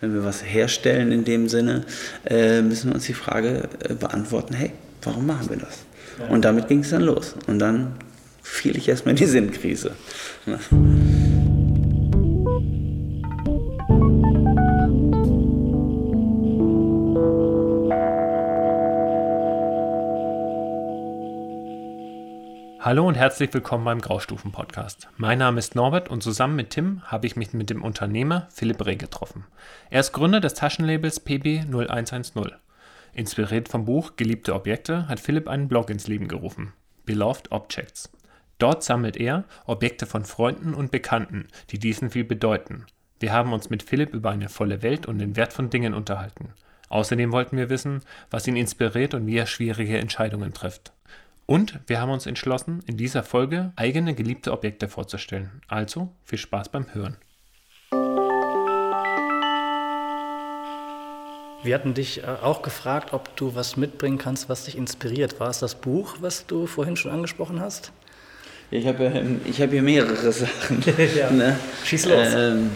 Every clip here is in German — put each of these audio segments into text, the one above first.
wenn wir was herstellen in dem Sinne, äh, müssen wir uns die Frage äh, beantworten, hey, warum machen wir das? Ja. Und damit ging es dann los. Und dann fiel ich erstmal in die Sinnkrise. Hallo und herzlich willkommen beim Graustufen-Podcast. Mein Name ist Norbert und zusammen mit Tim habe ich mich mit dem Unternehmer Philipp Reh getroffen. Er ist Gründer des Taschenlabels PB0110. Inspiriert vom Buch Geliebte Objekte hat Philipp einen Blog ins Leben gerufen, Beloved Objects. Dort sammelt er Objekte von Freunden und Bekannten, die diesen viel bedeuten. Wir haben uns mit Philipp über eine volle Welt und den Wert von Dingen unterhalten. Außerdem wollten wir wissen, was ihn inspiriert und wie er schwierige Entscheidungen trifft. Und wir haben uns entschlossen, in dieser Folge eigene geliebte Objekte vorzustellen. Also viel Spaß beim Hören. Wir hatten dich äh, auch gefragt, ob du was mitbringen kannst, was dich inspiriert. War es das Buch, was du vorhin schon angesprochen hast? Ich habe ich hab hier mehrere Sachen. ja. ne? Schieß los. Ähm,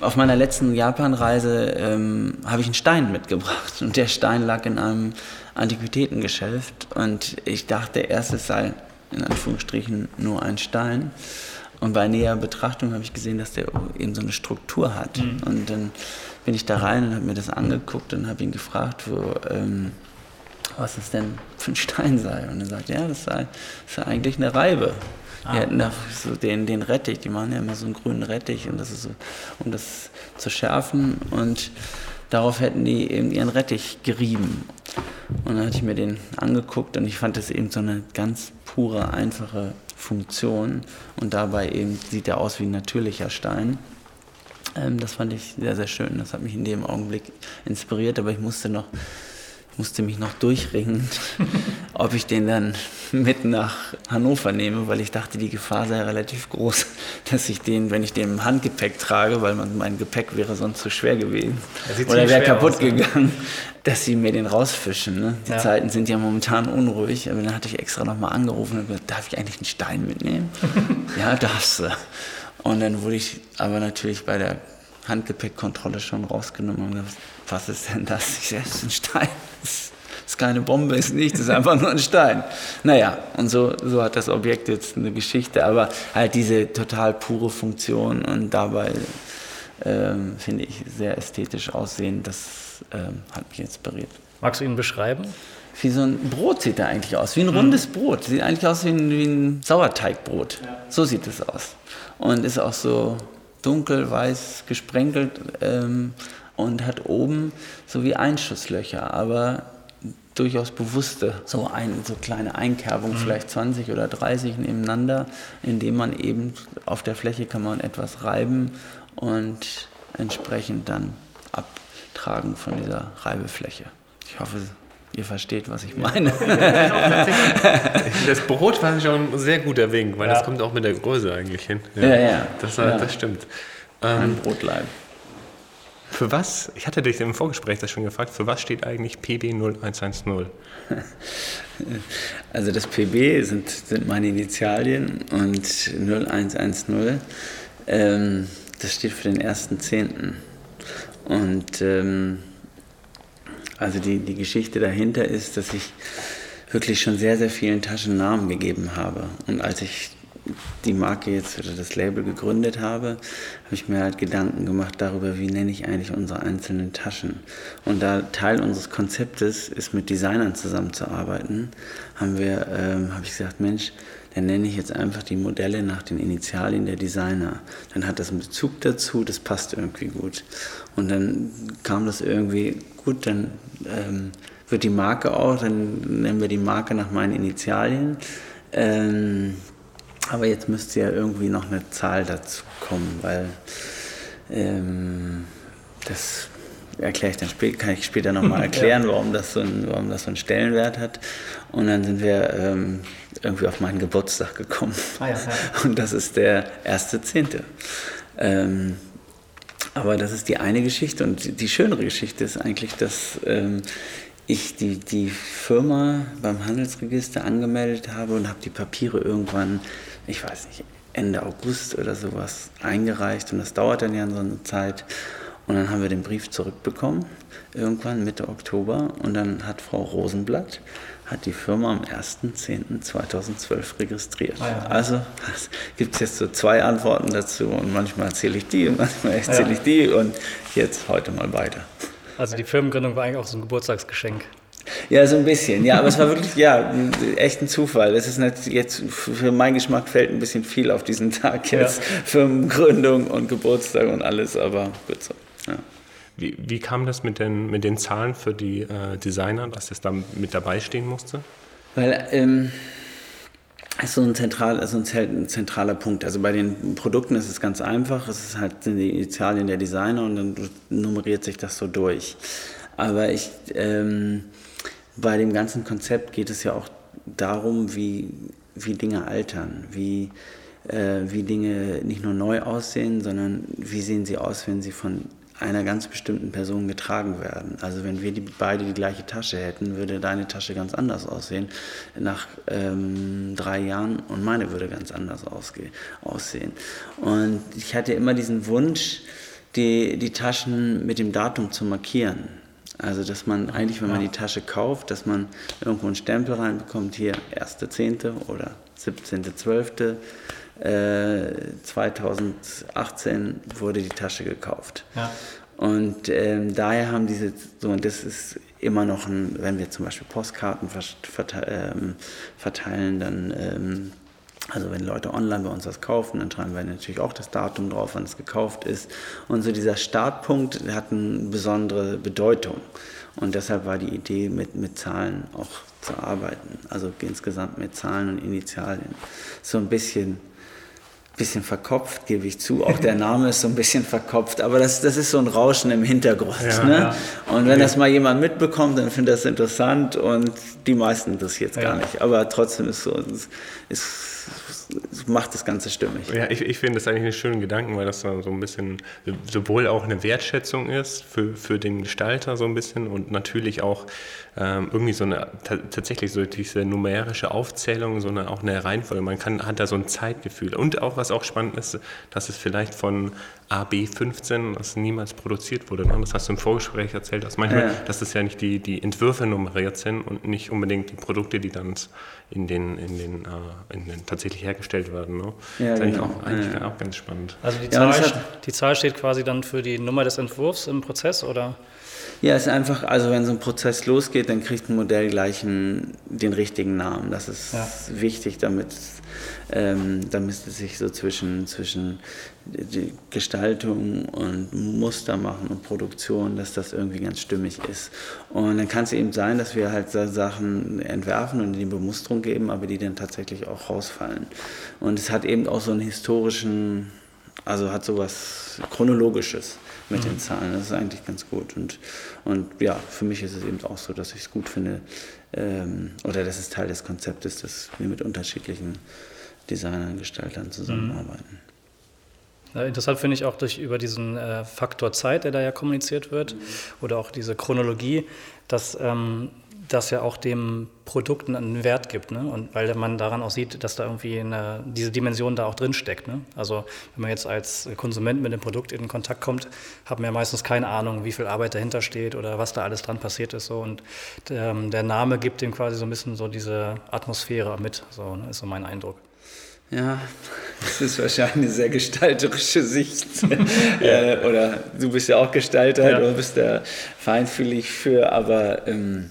auf meiner letzten Japanreise ähm, habe ich einen Stein mitgebracht und der Stein lag in einem Antiquitätengeschäft und ich dachte erst, es sei in Anführungsstrichen nur ein Stein. Und bei näherer Betrachtung habe ich gesehen, dass der eben so eine Struktur hat. Mhm. Und dann bin ich da rein und habe mir das angeguckt und habe ihn gefragt, wo, ähm, was es denn für ein Stein sei. Und er sagt, ja, das sei, das sei eigentlich eine Reibe. Ah. Die hätten da so den, den Rettich, die machen ja immer so einen grünen Rettich und das ist so, um das zu schärfen. Und darauf hätten die eben ihren Rettich gerieben. Und dann hatte ich mir den angeguckt und ich fand das eben so eine ganz pure, einfache Funktion. Und dabei eben sieht er aus wie ein natürlicher Stein. Ähm, das fand ich sehr, sehr schön. Das hat mich in dem Augenblick inspiriert, aber ich musste noch musste mich noch durchringen, ob ich den dann mit nach Hannover nehme, weil ich dachte, die Gefahr sei relativ groß, dass ich den, wenn ich den im Handgepäck trage, weil mein Gepäck wäre sonst zu schwer gewesen oder wäre kaputt aus, gegangen, dass sie mir den rausfischen. Ne? Die ja. Zeiten sind ja momentan unruhig, aber dann hatte ich extra nochmal angerufen und gesagt, darf ich eigentlich einen Stein mitnehmen? ja, darfst du. Und dann wurde ich aber natürlich bei der Handgepäckkontrolle schon rausgenommen und gesagt, was ist denn das? Ich ist ein Stein. Das ist keine Bombe, ist nichts, ist einfach nur ein Stein. Naja, und so, so hat das Objekt jetzt eine Geschichte, aber halt diese total pure Funktion und dabei ähm, finde ich sehr ästhetisch aussehen, das ähm, hat mich inspiriert. Magst du ihn beschreiben? Wie so ein Brot sieht er eigentlich aus, wie ein rundes Brot. Sieht eigentlich aus wie ein, wie ein Sauerteigbrot. Ja. So sieht es aus. Und ist auch so dunkel weiß gesprenkelt ähm, und hat oben so wie Einschusslöcher, aber durchaus bewusste, so, ein, so kleine Einkerbungen, mhm. vielleicht 20 oder 30 nebeneinander, indem man eben auf der Fläche kann man etwas reiben und entsprechend dann abtragen von dieser Reibefläche. Ich hoffe, ihr versteht, was ich meine. das Brot war schon ein sehr guter Wink, weil ja. das kommt auch mit der Größe eigentlich hin. Ja, ja. ja. Das, das stimmt. Ein ähm, Brotleib. Für was, ich hatte dich im Vorgespräch das schon gefragt, für was steht eigentlich PB 0110? Also das PB sind, sind meine Initialien und 0110, ähm, das steht für den ersten Zehnten. Und ähm, also die, die Geschichte dahinter ist, dass ich wirklich schon sehr, sehr vielen Taschen Namen gegeben habe. Und als ich die Marke jetzt oder das Label gegründet habe, habe ich mir halt Gedanken gemacht darüber, wie nenne ich eigentlich unsere einzelnen Taschen. Und da Teil unseres Konzeptes ist, mit Designern zusammenzuarbeiten, haben wir, ähm, habe ich gesagt, Mensch, dann nenne ich jetzt einfach die Modelle nach den Initialien der Designer. Dann hat das einen Bezug dazu, das passt irgendwie gut. Und dann kam das irgendwie gut, dann ähm, wird die Marke auch, dann nennen wir die Marke nach meinen Initialien. Ähm, aber jetzt müsste ja irgendwie noch eine Zahl dazu kommen, weil ähm, das erkläre ich dann später, kann ich später nochmal erklären, ja. warum, das so ein, warum das so einen Stellenwert hat. Und dann sind wir ähm, irgendwie auf meinen Geburtstag gekommen. Ah, ja, ja. Und das ist der erste Zehnte. Ähm, aber das ist die eine Geschichte und die schönere Geschichte ist eigentlich, dass ähm, ich die, die Firma beim Handelsregister angemeldet habe und habe die Papiere irgendwann ich weiß nicht, Ende August oder sowas eingereicht und das dauert dann ja so eine Zeit. Und dann haben wir den Brief zurückbekommen, irgendwann Mitte Oktober. Und dann hat Frau Rosenblatt hat die Firma am 1.10.2012 registriert. Ah, ja. Also gibt es jetzt so zwei Antworten dazu und manchmal erzähle ich die und manchmal erzähle ja. ich die und jetzt heute mal weiter. Also die Firmengründung war eigentlich auch so ein Geburtstagsgeschenk. Ja, so ein bisschen. Ja, aber es war wirklich, ja, echt ein Zufall. Es ist jetzt, für meinen Geschmack fällt ein bisschen viel auf diesen Tag jetzt. Ja. Firmengründung und Geburtstag und alles, aber gut so. Ja. Wie, wie kam das mit den, mit den Zahlen für die äh, Designer, dass das da mit dabei stehen musste? Weil, ähm, ist so ein, zentral, also ein zentraler Punkt. Also bei den Produkten ist es ganz einfach. Es ist halt sind die Initialien der Designer und dann nummeriert sich das so durch. Aber ich, ähm, bei dem ganzen Konzept geht es ja auch darum, wie, wie Dinge altern, wie, äh, wie Dinge nicht nur neu aussehen, sondern wie sehen sie aus, wenn sie von einer ganz bestimmten Person getragen werden. Also wenn wir die, beide die gleiche Tasche hätten, würde deine Tasche ganz anders aussehen nach ähm, drei Jahren und meine würde ganz anders aussehen. Und ich hatte immer diesen Wunsch, die, die Taschen mit dem Datum zu markieren. Also dass man eigentlich, wenn man die Tasche kauft, dass man irgendwo einen Stempel reinbekommt, hier 1.10. oder 17.12. 2018 äh, wurde die Tasche gekauft. Ja. Und ähm, daher haben diese, so, und das ist immer noch ein, wenn wir zum Beispiel Postkarten ähm, verteilen, dann, ähm, also wenn Leute online bei uns was kaufen, dann schreiben wir natürlich auch das Datum drauf, wann es gekauft ist. Und so dieser Startpunkt hat eine besondere Bedeutung. Und deshalb war die Idee, mit, mit Zahlen auch zu arbeiten. Also insgesamt mit Zahlen und Initialien. So ein bisschen bisschen verkopft, gebe ich zu. Auch der Name ist so ein bisschen verkopft, aber das, das ist so ein Rauschen im Hintergrund. Ja, ne? Ja. Und wenn das mal jemand mitbekommt, dann findet das interessant und die meisten interessiert es ja. gar nicht. Aber trotzdem ist so, ist, macht das Ganze stimmig. Ja, ich, ich finde das eigentlich einen schönen Gedanken, weil das so ein bisschen sowohl auch eine Wertschätzung ist für, für den Gestalter so ein bisschen und natürlich auch ähm, irgendwie so eine tatsächlich so diese numerische Aufzählung, so eine, auch eine Reihenfolge. Man kann, hat da so ein Zeitgefühl. Und auch was auch spannend ist, dass es vielleicht von AB15, das niemals produziert wurde. Ne? Das hast du im Vorgespräch erzählt, dass manchmal, ja. dass das ja nicht die, die Entwürfe nummeriert sind und nicht unbedingt die Produkte, die dann in den, in den, äh, in den tatsächlich hergestellt werden. Ne? Ja, das ist genau. eigentlich, auch, eigentlich ja. auch ganz spannend. Also die Zahl, die Zahl steht quasi dann für die Nummer des Entwurfs im Prozess, oder? Ja, es ist einfach, also wenn so ein Prozess losgeht, dann kriegt ein Modell gleich einen, den richtigen Namen. Das ist ja. wichtig, damit, ähm, damit es sich so zwischen, zwischen Gestaltung und Muster machen und Produktion, dass das irgendwie ganz stimmig ist. Und dann kann es eben sein, dass wir halt Sachen entwerfen und die Bemusterung geben, aber die dann tatsächlich auch rausfallen. Und es hat eben auch so einen historischen, also hat so was Chronologisches mit mhm. den Zahlen. Das ist eigentlich ganz gut. Und, und ja, für mich ist es eben auch so, dass ich es gut finde, ähm, oder das ist Teil des Konzeptes, dass wir mit unterschiedlichen Designern, Gestaltern zusammenarbeiten. Ja, interessant finde ich auch durch über diesen äh, Faktor Zeit, der da ja kommuniziert wird, mhm. oder auch diese Chronologie, dass ähm, das ja auch dem Produkt einen Wert gibt. Ne? Und weil man daran auch sieht, dass da irgendwie eine, diese Dimension da auch drin steckt. Ne? Also wenn man jetzt als Konsument mit dem Produkt in Kontakt kommt, hat man ja meistens keine Ahnung, wie viel Arbeit dahinter steht oder was da alles dran passiert ist. So. Und ähm, der Name gibt dem quasi so ein bisschen so diese Atmosphäre mit, so ne? ist so mein Eindruck. Ja, das ist wahrscheinlich eine sehr gestalterische Sicht. äh, oder du bist ja auch Gestalter, ja. du bist da feinfühlig für, aber ähm,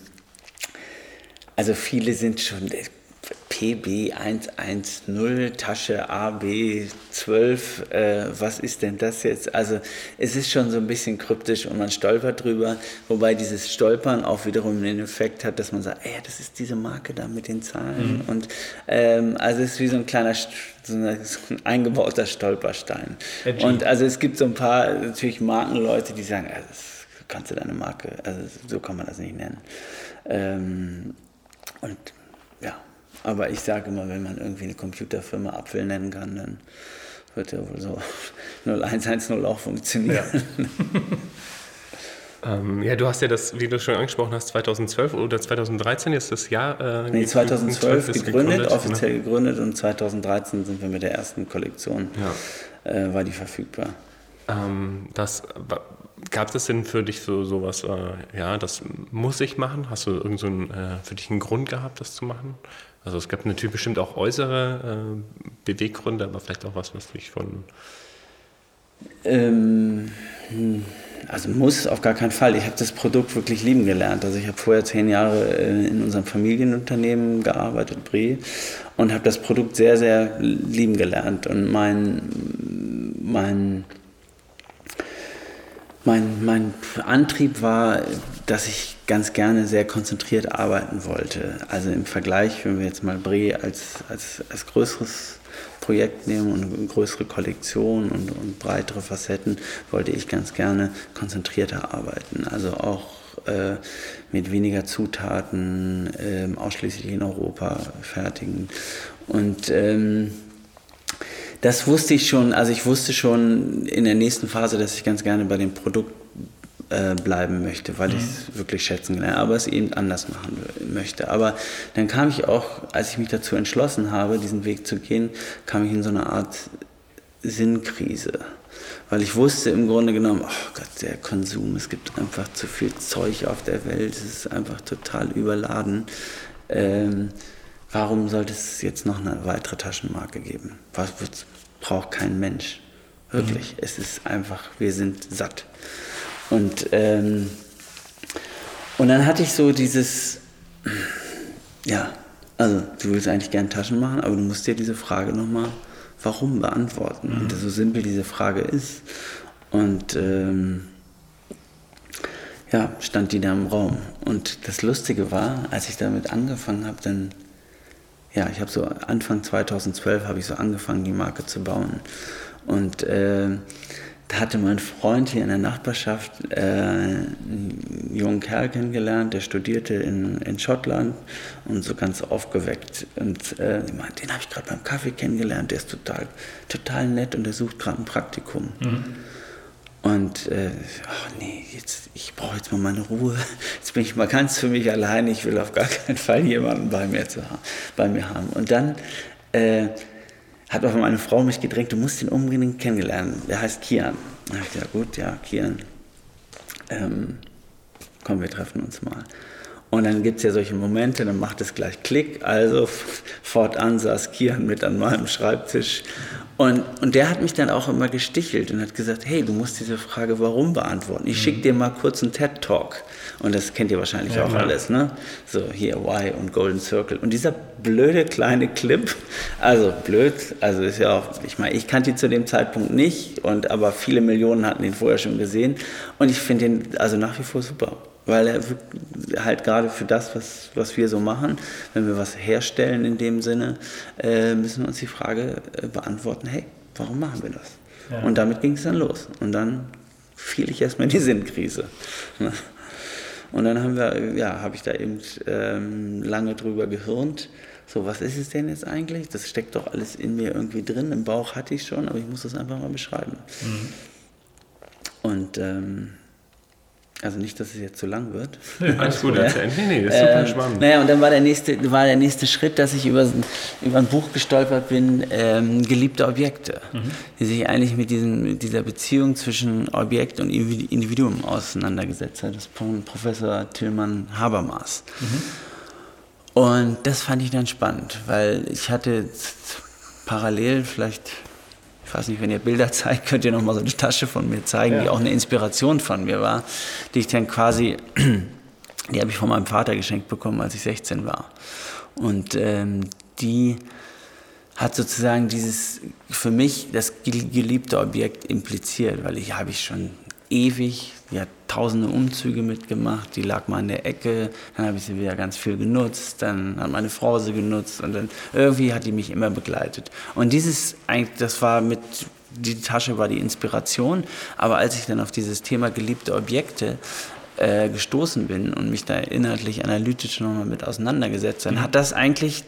also viele sind schon PB110, Tasche AB12, äh, was ist denn das jetzt? Also es ist schon so ein bisschen kryptisch und man stolpert drüber, wobei dieses Stolpern auch wiederum den Effekt hat, dass man sagt, ey, das ist diese Marke da mit den Zahlen. Mhm. Und ähm, also es ist wie so ein kleiner, so, ein eingebauter Stolperstein. Edgy. Und also es gibt so ein paar natürlich Markenleute, die sagen, also, das kannst du deine Marke, also so kann man das nicht nennen. Ähm, und ja, aber ich sage immer, wenn man irgendwie eine Computerfirma Apfel nennen kann, dann wird ja wohl so 0110 auch funktionieren. Ja. ähm, ja, du hast ja das, wie du schon angesprochen hast, 2012 oder 2013 ist das Jahr. Äh, nee, 2012 gegründet, gegründet, offiziell ne? gegründet und 2013 sind wir mit der ersten Kollektion, ja. äh, war die verfügbar. Ähm, das gab es denn für dich so sowas, äh, ja, das muss ich machen? Hast du irgend so einen, äh, für dich einen Grund gehabt, das zu machen? Also es gab natürlich bestimmt auch äußere äh, Beweggründe, aber vielleicht auch was, was dich von... Ähm, hm, also muss auf gar keinen Fall. Ich habe das Produkt wirklich lieben gelernt. Also ich habe vorher zehn Jahre äh, in unserem Familienunternehmen gearbeitet, Brie, und habe das Produkt sehr, sehr lieben gelernt. Und mein, mein mein, mein Antrieb war, dass ich ganz gerne sehr konzentriert arbeiten wollte. Also im Vergleich, wenn wir jetzt mal Bre als, als, als größeres Projekt nehmen und eine größere Kollektion und, und breitere Facetten, wollte ich ganz gerne konzentrierter arbeiten. Also auch äh, mit weniger Zutaten, äh, ausschließlich in Europa fertigen. Und ähm, das wusste ich schon, also ich wusste schon in der nächsten Phase, dass ich ganz gerne bei dem Produkt äh, bleiben möchte, weil mhm. ich es wirklich schätzen gelernt aber es eben anders machen möchte. Aber dann kam ich auch, als ich mich dazu entschlossen habe, diesen Weg zu gehen, kam ich in so eine Art Sinnkrise. Weil ich wusste im Grunde genommen, oh Gott, der Konsum, es gibt einfach zu viel Zeug auf der Welt, es ist einfach total überladen. Ähm, warum sollte es jetzt noch eine weitere Taschenmarke geben? Was braucht kein Mensch? Wirklich, mhm. es ist einfach, wir sind satt. Und, ähm, und dann hatte ich so dieses, ja, also du willst eigentlich gern Taschen machen, aber du musst dir diese Frage nochmal, warum beantworten. Mhm. Und so simpel diese Frage ist. Und ähm, ja, stand die da im Raum. Und das Lustige war, als ich damit angefangen habe, dann, ja, ich habe so Anfang 2012 habe ich so angefangen, die Marke zu bauen. Und äh, da hatte mein Freund hier in der Nachbarschaft äh, einen jungen Kerl kennengelernt, der studierte in, in Schottland und so ganz aufgeweckt. Und äh, meinte, den habe ich gerade beim Kaffee kennengelernt, der ist total, total nett und der sucht gerade ein Praktikum. Mhm. Und äh, oh nee, jetzt, ich brauche jetzt mal meine Ruhe. Jetzt bin ich mal ganz für mich allein. Ich will auf gar keinen Fall jemanden bei mir, zu, bei mir haben. Und dann äh, hat auch meine Frau mich gedrängt, du musst ihn unbedingt kennenlernen. Der heißt Kian. Da ich gesagt, gut, ja, Kian, ähm, komm, wir treffen uns mal. Und dann gibt es ja solche Momente, dann macht es gleich Klick. Also fortan saß Kian mit an meinem Schreibtisch. Und, und der hat mich dann auch immer gestichelt und hat gesagt, hey, du musst diese Frage warum beantworten. Ich schicke dir mal kurz einen TED-Talk. Und das kennt ihr wahrscheinlich ja, auch klar. alles, ne? So hier Why und Golden Circle. Und dieser blöde kleine Clip, also blöd, also ist ja auch, ich meine, ich kannte ihn zu dem Zeitpunkt nicht, und aber viele Millionen hatten ihn vorher schon gesehen. Und ich finde ihn also nach wie vor super weil er halt gerade für das, was, was wir so machen, wenn wir was herstellen in dem Sinne, äh, müssen wir uns die Frage äh, beantworten, hey, warum machen wir das? Ja. Und damit ging es dann los. Und dann fiel ich erstmal in die Sinnkrise. Und dann haben wir, ja, habe ich da eben ähm, lange drüber gehirnt. So, was ist es denn jetzt eigentlich? Das steckt doch alles in mir irgendwie drin. Im Bauch hatte ich schon, aber ich muss das einfach mal beschreiben. Mhm. Und ähm, also nicht, dass es jetzt zu lang wird. Nee, alles gut, erzählen. Nee, nee, das ist super ähm, spannend. Naja, und dann war der nächste, war der nächste Schritt, dass ich über, über ein Buch gestolpert bin, ähm, Geliebte Objekte, mhm. die sich eigentlich mit, diesem, mit dieser Beziehung zwischen Objekt und Individuum auseinandergesetzt hat. Das von Professor Tillmann Habermas. Mhm. Und das fand ich dann spannend, weil ich hatte parallel vielleicht ich weiß nicht, wenn ihr Bilder zeigt, könnt ihr noch mal so eine Tasche von mir zeigen, ja. die auch eine Inspiration von mir war, die ich dann quasi, die habe ich von meinem Vater geschenkt bekommen, als ich 16 war. Und ähm, die hat sozusagen dieses für mich das geliebte Objekt impliziert, weil ich habe ich schon ewig, die hat tausende Umzüge mitgemacht, die lag mal in der Ecke, dann habe ich sie wieder ganz viel genutzt, dann hat meine Frau sie genutzt und dann irgendwie hat die mich immer begleitet. Und dieses, das war mit, die Tasche war die Inspiration, aber als ich dann auf dieses Thema geliebte Objekte äh, gestoßen bin und mich da inhaltlich analytisch nochmal mit auseinandergesetzt, dann mhm. hat das eigentlich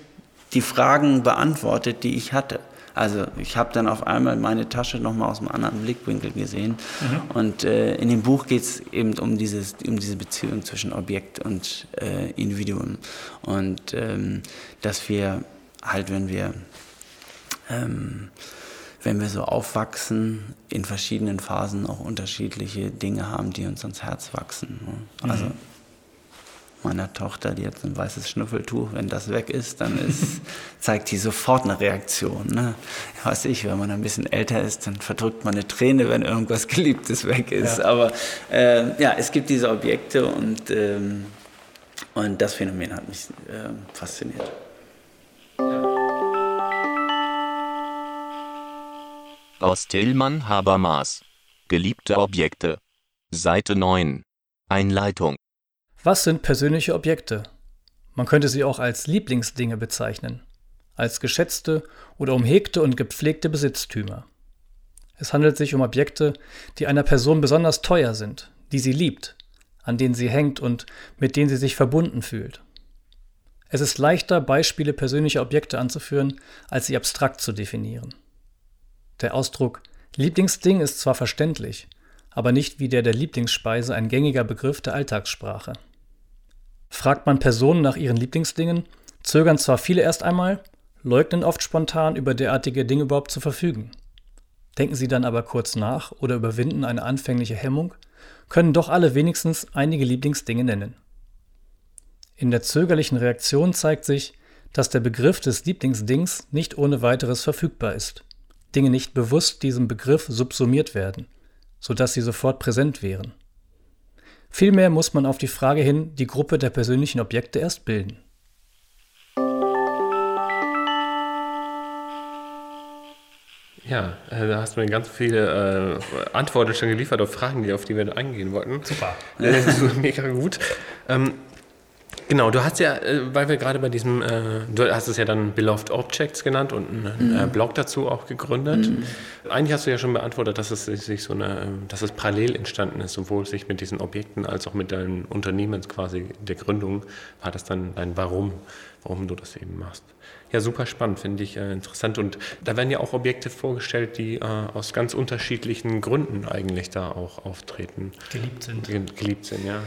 die Fragen beantwortet, die ich hatte. Also ich habe dann auf einmal meine Tasche nochmal aus einem anderen Blickwinkel gesehen. Mhm. Und äh, in dem Buch geht es eben um, dieses, um diese Beziehung zwischen Objekt und äh, Individuum. Und ähm, dass wir halt, wenn wir, ähm, wenn wir so aufwachsen, in verschiedenen Phasen auch unterschiedliche Dinge haben, die uns ans Herz wachsen. Ne? Also mhm. Meiner Tochter, die hat ein weißes Schnuffeltuch, wenn das weg ist, dann ist, zeigt die sofort eine Reaktion. Ne? Weiß ich, wenn man ein bisschen älter ist, dann verdrückt man eine Träne, wenn irgendwas Geliebtes weg ist. Ja. Aber äh, ja, es gibt diese Objekte und, ähm, und das Phänomen hat mich äh, fasziniert. Aus Tillmann Habermas. Geliebte Objekte. Seite 9. Einleitung. Was sind persönliche Objekte? Man könnte sie auch als Lieblingsdinge bezeichnen, als geschätzte oder umhegte und gepflegte Besitztümer. Es handelt sich um Objekte, die einer Person besonders teuer sind, die sie liebt, an denen sie hängt und mit denen sie sich verbunden fühlt. Es ist leichter, Beispiele persönlicher Objekte anzuführen, als sie abstrakt zu definieren. Der Ausdruck Lieblingsding ist zwar verständlich, aber nicht wie der der Lieblingsspeise ein gängiger Begriff der Alltagssprache. Fragt man Personen nach ihren Lieblingsdingen, zögern zwar viele erst einmal, leugnen oft spontan über derartige Dinge überhaupt zu verfügen. Denken sie dann aber kurz nach oder überwinden eine anfängliche Hemmung, können doch alle wenigstens einige Lieblingsdinge nennen. In der zögerlichen Reaktion zeigt sich, dass der Begriff des Lieblingsdings nicht ohne weiteres verfügbar ist. Dinge nicht bewusst diesem Begriff subsumiert werden, sodass sie sofort präsent wären. Vielmehr muss man auf die Frage hin die Gruppe der persönlichen Objekte erst bilden. Ja, äh, da hast du mir ganz viele äh, Antworten schon geliefert auf Fragen, die, auf die wir eingehen wollten. Super. Äh, mega gut. Ähm, Genau, du hast ja, äh, weil wir gerade bei diesem, äh, du hast es ja dann Beloved Objects genannt und einen mhm. Äh, Blog dazu auch gegründet. Mhm. Eigentlich hast du ja schon beantwortet, dass es sich so eine, dass es parallel entstanden ist, sowohl sich mit diesen Objekten als auch mit deinem Unternehmen quasi der Gründung war das dann ein Warum, warum du das eben machst. Ja, super spannend, finde ich äh, interessant. Und da werden ja auch Objekte vorgestellt, die aus ganz unterschiedlichen Gründen eigentlich da auch auftreten. Geliebt sind. Geliebt sind, ja.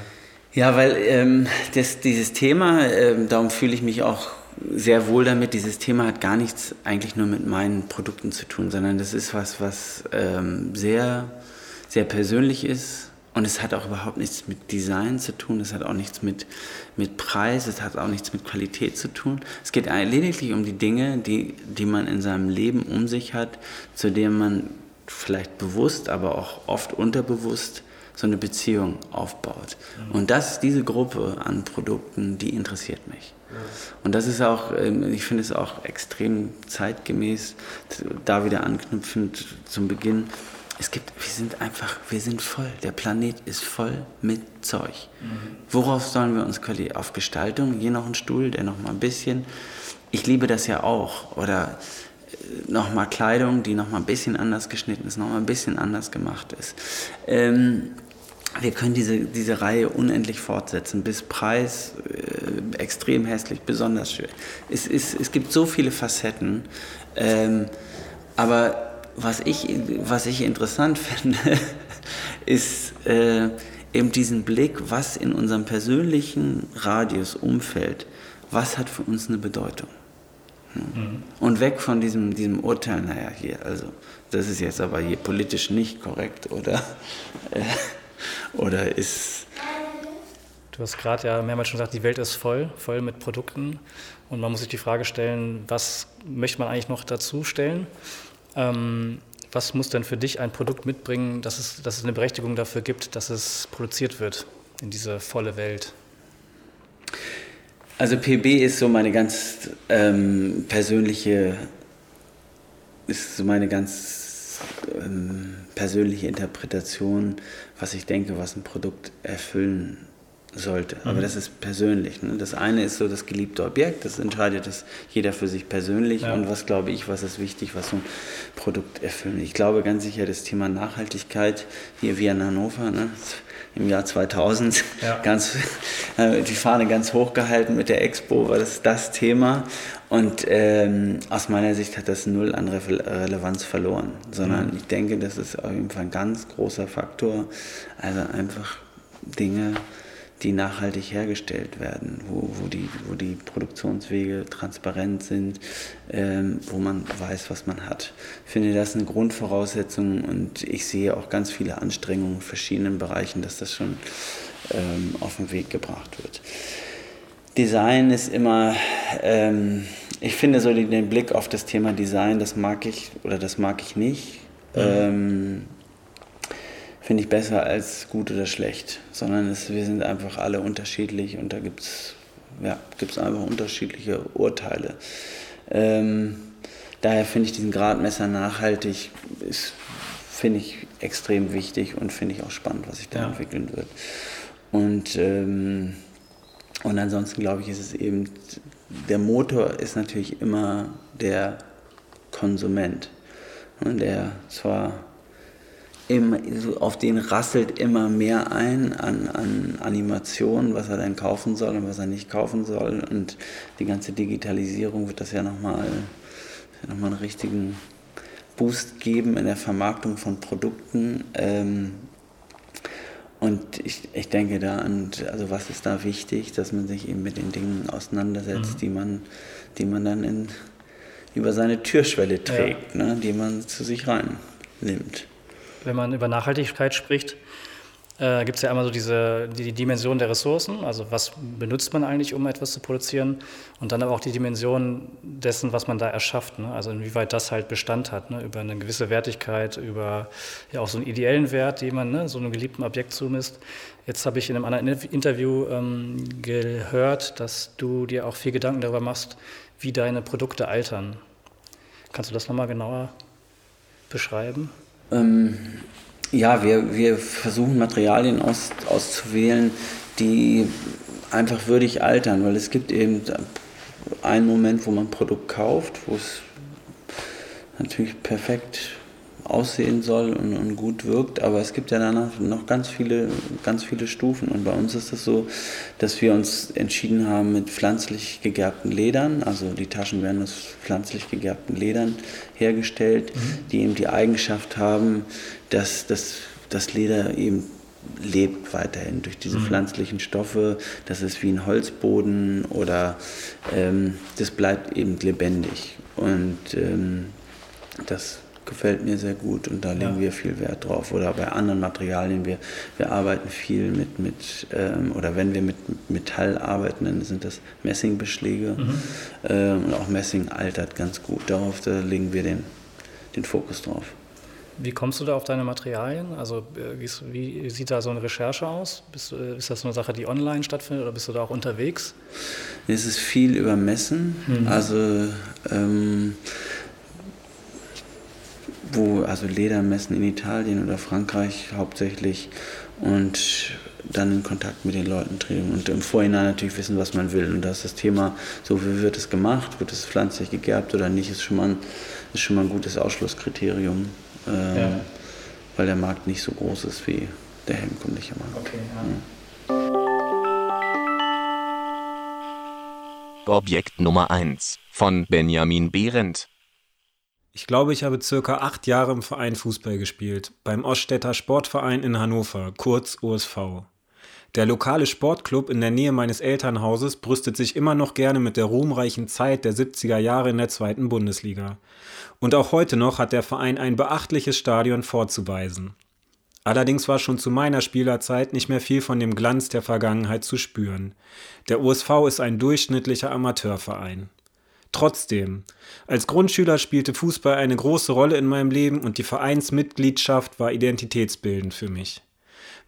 Ja, weil ähm, das, dieses Thema, ähm, darum fühle ich mich auch sehr wohl damit, dieses Thema hat gar nichts eigentlich nur mit meinen Produkten zu tun, sondern das ist was, was ähm, sehr, sehr persönlich ist. Und es hat auch überhaupt nichts mit Design zu tun, es hat auch nichts mit, mit Preis, es hat auch nichts mit Qualität zu tun. Es geht lediglich um die Dinge, die, die man in seinem Leben um sich hat, zu denen man vielleicht bewusst, aber auch oft unterbewusst so eine Beziehung aufbaut. Und das, diese Gruppe an Produkten, die interessiert mich. Und das ist auch, ähm, ich finde es auch extrem zeitgemäß, da wieder anknüpfend zum Beginn. Es gibt, wir sind einfach, wir sind voll. Der Planet ist voll mit Zeug. Worauf sollen wir uns qualifizieren? Auf Gestaltung? Hier noch ein Stuhl, der noch mal ein bisschen. Ich liebe das ja auch. Oder äh, nochmal Kleidung, die nochmal ein bisschen anders geschnitten ist, nochmal ein bisschen anders gemacht ist. Ähm, wir können diese, diese Reihe unendlich fortsetzen, bis Preis äh, extrem hässlich, besonders schön. Es, ist, es gibt so viele Facetten, ähm, aber was ich, was ich interessant finde, ist äh, eben diesen Blick, was in unserem persönlichen Radius, Umfeld, was hat für uns eine Bedeutung. Hm. Mhm. Und weg von diesem, diesem Urteil, naja, hier, also, das ist jetzt aber hier politisch nicht korrekt oder äh, oder ist. Du hast gerade ja mehrmals schon gesagt, die Welt ist voll, voll mit Produkten. Und man muss sich die Frage stellen, was möchte man eigentlich noch dazu stellen? Ähm, was muss denn für dich ein Produkt mitbringen, dass es, dass es eine Berechtigung dafür gibt, dass es produziert wird in diese volle Welt? Also PB ist so meine ganz ähm, persönliche, ist so meine ganz ähm, persönliche Interpretation, was ich denke, was ein Produkt erfüllen sollte. Aber mhm. das ist persönlich. Ne? Das eine ist so das geliebte Objekt, das entscheidet das jeder für sich persönlich. Ja. Und was glaube ich, was ist wichtig, was so ein Produkt erfüllen. Ich glaube ganz sicher, das Thema Nachhaltigkeit hier wie in Hannover, ne? Im Jahr 2000, ja. ganz, äh, die Fahne ganz hoch gehalten mit der Expo, war das das Thema. Und ähm, aus meiner Sicht hat das null an Re Relevanz verloren, sondern mhm. ich denke, das ist auf jeden Fall ein ganz großer Faktor. Also einfach Dinge, die nachhaltig hergestellt werden, wo, wo, die, wo die Produktionswege transparent sind, ähm, wo man weiß, was man hat. Ich finde das eine Grundvoraussetzung und ich sehe auch ganz viele Anstrengungen in verschiedenen Bereichen, dass das schon ähm, auf den Weg gebracht wird. Design ist immer, ähm, ich finde so den, den, Blick auf das Thema Design, das mag ich oder das mag ich nicht. Mhm. Finde ich besser als gut oder schlecht, sondern es, wir sind einfach alle unterschiedlich und da gibt es ja, gibt's einfach unterschiedliche Urteile. Ähm, daher finde ich diesen Gradmesser nachhaltig, finde ich extrem wichtig und finde ich auch spannend, was sich da ja. entwickeln wird. Und, ähm, und ansonsten glaube ich, ist es eben, der Motor ist natürlich immer der Konsument, der zwar immer, auf den rasselt immer mehr ein an, an Animationen, was er dann kaufen soll und was er nicht kaufen soll. Und die ganze Digitalisierung wird das ja nochmal noch mal einen richtigen Boost geben in der Vermarktung von Produkten. Ähm, und ich, ich denke da an, also was ist da wichtig, dass man sich eben mit den Dingen auseinandersetzt, mhm. die man, die man dann in, über seine Türschwelle trägt, ja. ne, die man zu sich reinnimmt wenn man über Nachhaltigkeit spricht, äh, gibt es ja einmal so diese die Dimension der Ressourcen, also was benutzt man eigentlich, um etwas zu produzieren, und dann aber auch die Dimension dessen, was man da erschafft, ne? also inwieweit das halt Bestand hat, ne? über eine gewisse Wertigkeit, über ja auch so einen ideellen Wert, den man ne, so einem geliebten Objekt zumisst. Jetzt habe ich in einem anderen Interview ähm, gehört, dass du dir auch viel Gedanken darüber machst, wie deine Produkte altern. Kannst du das nochmal genauer beschreiben? Ähm, ja, wir, wir versuchen Materialien aus, auszuwählen, die einfach würdig altern, weil es gibt eben einen Moment, wo man ein Produkt kauft, wo es natürlich perfekt aussehen soll und, und, gut wirkt, aber es gibt ja danach noch ganz viele, ganz viele Stufen und bei uns ist es das so, dass wir uns entschieden haben mit pflanzlich gegerbten Ledern, also die Taschen werden aus pflanzlich gegerbten Ledern hergestellt, mhm. die eben die Eigenschaft haben, dass das, das Leder eben lebt weiterhin durch diese mhm. pflanzlichen Stoffe. Das ist wie ein Holzboden oder ähm, das bleibt eben lebendig. Und ähm, das gefällt mir sehr gut und da legen ja. wir viel Wert drauf. Oder bei anderen Materialien, wir, wir arbeiten viel mit, mit ähm, oder wenn wir mit Metall arbeiten, dann sind das Messingbeschläge mhm. ähm, und auch Messing altert ganz gut. Darauf da legen wir den, den Fokus drauf. Wie kommst du da auf deine Materialien? Also äh, wie, wie sieht da so eine Recherche aus? Bist, äh, ist das eine Sache, die online stattfindet oder bist du da auch unterwegs? Es ist viel über Messen. Mhm. Also ähm, wo, also Ledermessen in Italien oder Frankreich hauptsächlich und dann in Kontakt mit den Leuten treten und im Vorhinein natürlich wissen, was man will. Und das ist das Thema, so wie wird es gemacht, wird es pflanzlich gegerbt oder nicht, ist schon mal ein, ist schon mal ein gutes Ausschlusskriterium, ähm, ja. weil der Markt nicht so groß ist wie der herkömmliche Markt. Okay, ja. Objekt Nummer 1 von Benjamin Behrendt. Ich glaube, ich habe circa acht Jahre im Verein Fußball gespielt, beim Oststädter Sportverein in Hannover, kurz OSV. Der lokale Sportclub in der Nähe meines Elternhauses brüstet sich immer noch gerne mit der ruhmreichen Zeit der 70er Jahre in der zweiten Bundesliga. Und auch heute noch hat der Verein ein beachtliches Stadion vorzuweisen. Allerdings war schon zu meiner Spielerzeit nicht mehr viel von dem Glanz der Vergangenheit zu spüren. Der OSV ist ein durchschnittlicher Amateurverein. Trotzdem, als Grundschüler spielte Fußball eine große Rolle in meinem Leben und die Vereinsmitgliedschaft war identitätsbildend für mich.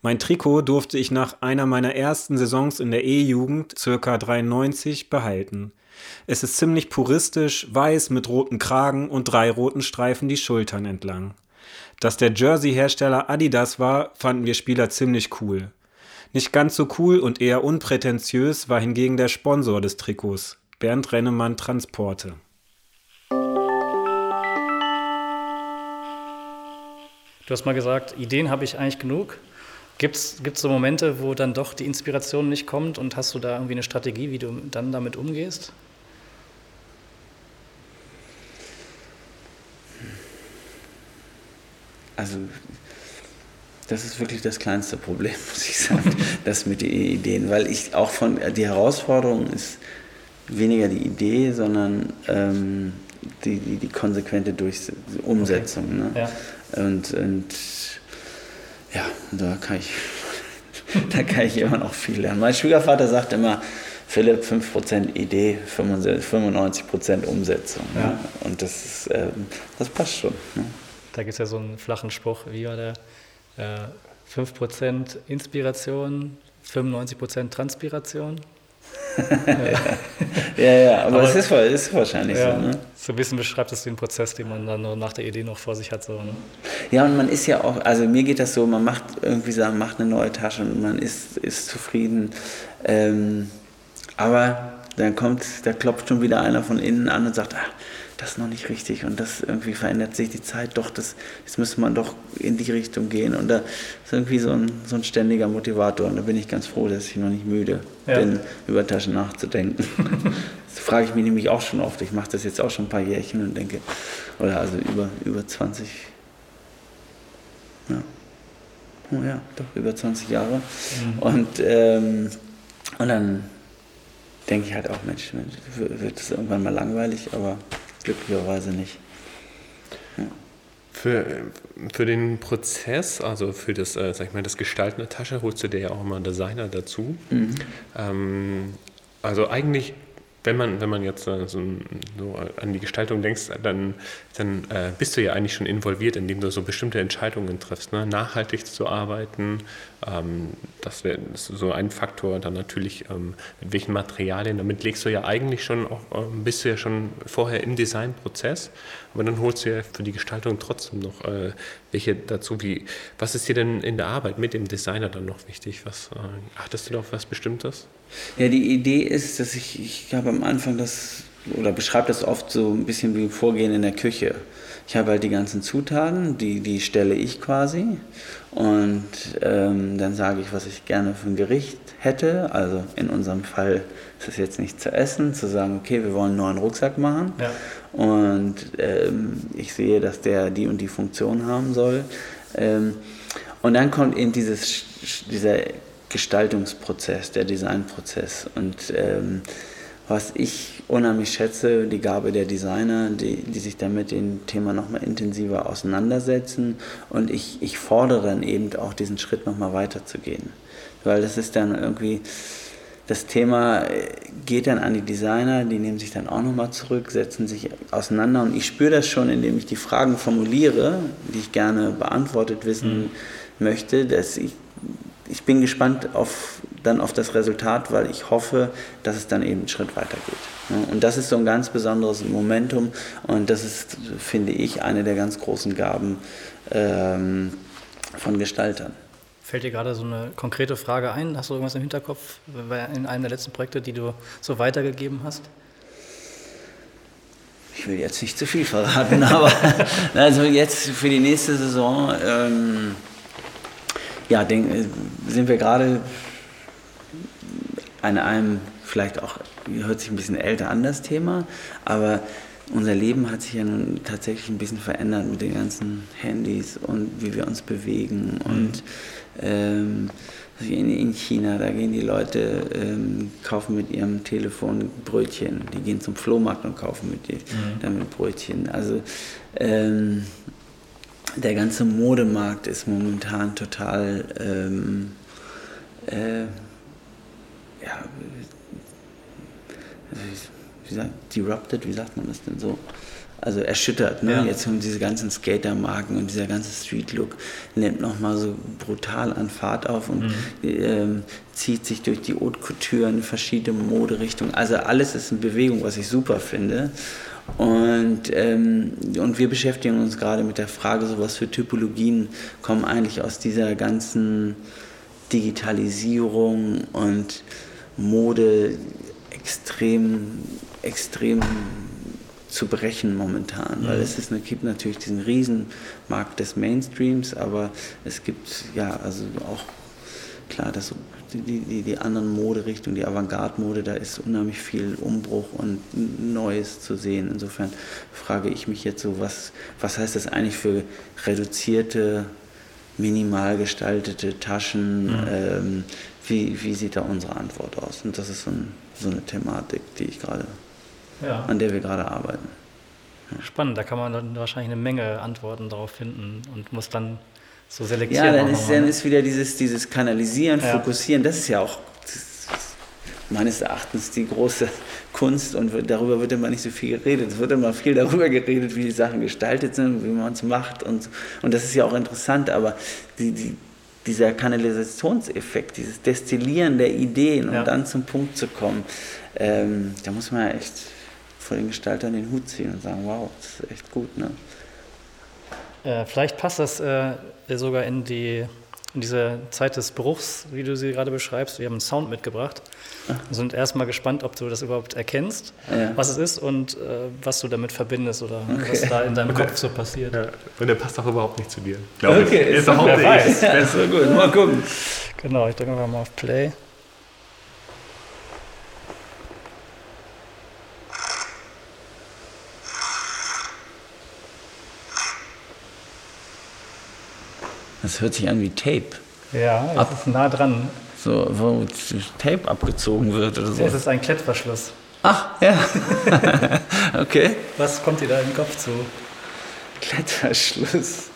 Mein Trikot durfte ich nach einer meiner ersten Saisons in der E-Jugend, circa 93, behalten. Es ist ziemlich puristisch, weiß mit roten Kragen und drei roten Streifen die Schultern entlang. Dass der Jersey-Hersteller Adidas war, fanden wir Spieler ziemlich cool. Nicht ganz so cool und eher unprätentiös war hingegen der Sponsor des Trikots, Bernd Rennemann Transporte. Du hast mal gesagt, Ideen habe ich eigentlich genug. Gibt es so Momente, wo dann doch die Inspiration nicht kommt und hast du da irgendwie eine Strategie, wie du dann damit umgehst? Also das ist wirklich das kleinste Problem, muss ich sagen, das mit den Ideen, weil ich auch von, die Herausforderung ist weniger die Idee, sondern ähm, die, die, die, konsequente Durchs Umsetzung. Okay. Ne? Ja. Und, und ja, da kann ich, da kann ich immer noch viel lernen. Mein Schwiegervater sagt immer, Philipp, 5% Idee, 95% Umsetzung. Ne? Ja. Ne? Und das, ist, ähm, das passt schon. Ne? Da gibt es ja so einen flachen Spruch, wie war der? Äh, 5% Inspiration, 95% Transpiration. Ja, ja, aber, aber es ist, ist wahrscheinlich ja, so. Ne? So ein bisschen beschreibt es den Prozess, den man dann nach der Idee noch vor sich hat. So, ne? Ja, und man ist ja auch, also mir geht das so, man macht irgendwie sagen, macht eine neue Tasche und man ist, ist zufrieden. Ähm, aber dann kommt, da klopft schon wieder einer von innen an und sagt, ach, das ist noch nicht richtig und das irgendwie verändert sich die Zeit, doch, das, jetzt müsste man doch in die Richtung gehen. Und da ist irgendwie so ein, so ein ständiger Motivator. Und da bin ich ganz froh, dass ich noch nicht müde ja. bin, über Taschen nachzudenken. das frage ich mich nämlich auch schon oft. Ich mache das jetzt auch schon ein paar Jährchen und denke, oder also über, über 20, ja. Oh ja, doch, über 20 Jahre. Mhm. Und, ähm, und dann denke ich halt auch, Mensch, wird das irgendwann mal langweilig, aber glücklicherweise nicht. Ja. Für, für den Prozess, also für das, äh, sag ich mal, das Gestalten der Tasche, holst du dir ja auch immer einen Designer dazu. Mhm. Ähm, also eigentlich wenn man, wenn man jetzt so, so, an die Gestaltung denkt, dann, dann äh, bist du ja eigentlich schon involviert, indem du so bestimmte Entscheidungen triffst. Ne? Nachhaltig zu arbeiten, ähm, das wäre so ein Faktor. Dann natürlich, ähm, mit welchen Materialien, damit legst du ja eigentlich schon, auch, ähm, bist du ja schon vorher im Designprozess, aber dann holst du ja für die Gestaltung trotzdem noch äh, welche dazu. Wie, was ist dir denn in der Arbeit mit dem Designer dann noch wichtig? Was, äh, achtest du da auf was Bestimmtes? Ja, die Idee ist, dass ich, ich habe am Anfang das, oder beschreibe das oft so ein bisschen wie Vorgehen in der Küche. Ich habe halt die ganzen Zutaten, die, die stelle ich quasi. Und ähm, dann sage ich, was ich gerne für ein Gericht hätte. Also in unserem Fall ist es jetzt nicht zu essen, zu sagen, okay, wir wollen einen neuen Rucksack machen. Ja. Und ähm, ich sehe, dass der die und die Funktion haben soll. Ähm, und dann kommt eben dieses, dieser Gestaltungsprozess, der Designprozess. Und ähm, was ich unheimlich schätze, die Gabe der Designer, die, die sich dann mit dem Thema nochmal intensiver auseinandersetzen. Und ich, ich fordere dann eben auch diesen Schritt nochmal weiterzugehen. Weil das ist dann irgendwie, das Thema geht dann an die Designer, die nehmen sich dann auch nochmal zurück, setzen sich auseinander. Und ich spüre das schon, indem ich die Fragen formuliere, die ich gerne beantwortet wissen mhm. möchte, dass ich ich bin gespannt auf, dann auf das Resultat, weil ich hoffe, dass es dann eben einen Schritt weiter geht. Und das ist so ein ganz besonderes Momentum und das ist, finde ich, eine der ganz großen Gaben ähm, von Gestaltern. Fällt dir gerade so eine konkrete Frage ein? Hast du irgendwas im Hinterkopf in einem der letzten Projekte, die du so weitergegeben hast? Ich will jetzt nicht zu viel verraten, aber also jetzt für die nächste Saison. Ähm, ja, denk, äh, sind wir gerade an einem, vielleicht auch, hört sich ein bisschen älter an das Thema, aber unser Leben hat sich ja nun tatsächlich ein bisschen verändert mit den ganzen Handys und wie wir uns bewegen. Mhm. Und ähm, in China, da gehen die Leute, ähm, kaufen mit ihrem Telefon Brötchen. Die gehen zum Flohmarkt und kaufen mit die, mhm. damit Brötchen. Also ähm, der ganze Modemarkt ist momentan total ähm, äh, ja, wie sagt, disrupted, wie sagt man das denn so? Also erschüttert, ne? Ja. Jetzt haben diese ganzen Skatermarken und dieser ganze Street-Look nimmt nochmal so brutal an Fahrt auf und mhm. ähm, zieht sich durch die Haute Couture in verschiedene Moderichtungen. Also alles ist in Bewegung, was ich super finde. Und, ähm, und wir beschäftigen uns gerade mit der Frage, so was für Typologien kommen eigentlich aus dieser ganzen Digitalisierung und Mode extrem, extrem zu brechen momentan, mhm. weil es ist, gibt natürlich diesen Riesenmarkt des Mainstreams, aber es gibt ja also auch klar, das die, die, die anderen Moderichtungen, die Avantgarde-Mode, da ist unheimlich viel Umbruch und Neues zu sehen. Insofern frage ich mich jetzt so, was, was heißt das eigentlich für reduzierte minimal gestaltete Taschen. Mhm. Ähm, wie, wie sieht da unsere Antwort aus? Und das ist so, ein, so eine Thematik, die ich gerade, ja. an der wir gerade arbeiten. Ja. Spannend, da kann man wahrscheinlich eine Menge Antworten darauf finden und muss dann so selektieren. Ja, dann ist, dann ist wieder dieses, dieses Kanalisieren, ja. Fokussieren, das ist ja auch meines Erachtens die große Kunst und darüber wird immer nicht so viel geredet. Es wird immer viel darüber geredet, wie die Sachen gestaltet sind, wie man es macht und, und das ist ja auch interessant, aber die, die, dieser Kanalisationseffekt, dieses Destillieren der Ideen ja. und dann zum Punkt zu kommen, ähm, da muss man ja echt vor den Gestaltern den Hut ziehen und sagen, wow, das ist echt gut. Ne? Äh, vielleicht passt das äh, sogar in, die, in diese Zeit des Bruchs, wie du sie gerade beschreibst. Wir haben einen Sound mitgebracht und sind erstmal gespannt, ob du das überhaupt erkennst, ja. was es ist und äh, was du damit verbindest oder okay. was da in deinem Kopf so passiert. Ja. Und der passt auch überhaupt nicht zu dir, glaube okay, ich. Ist überhaupt nicht. Ist so gut. Mal gucken. Genau, ich drücke einfach mal auf Play. Das hört sich an wie Tape. Ja, das Ab ist nah dran. So, wo Tape abgezogen wird oder so. Es ist ein Klettverschluss. Ach, ja. okay. Was kommt dir da im Kopf zu? Klettverschluss.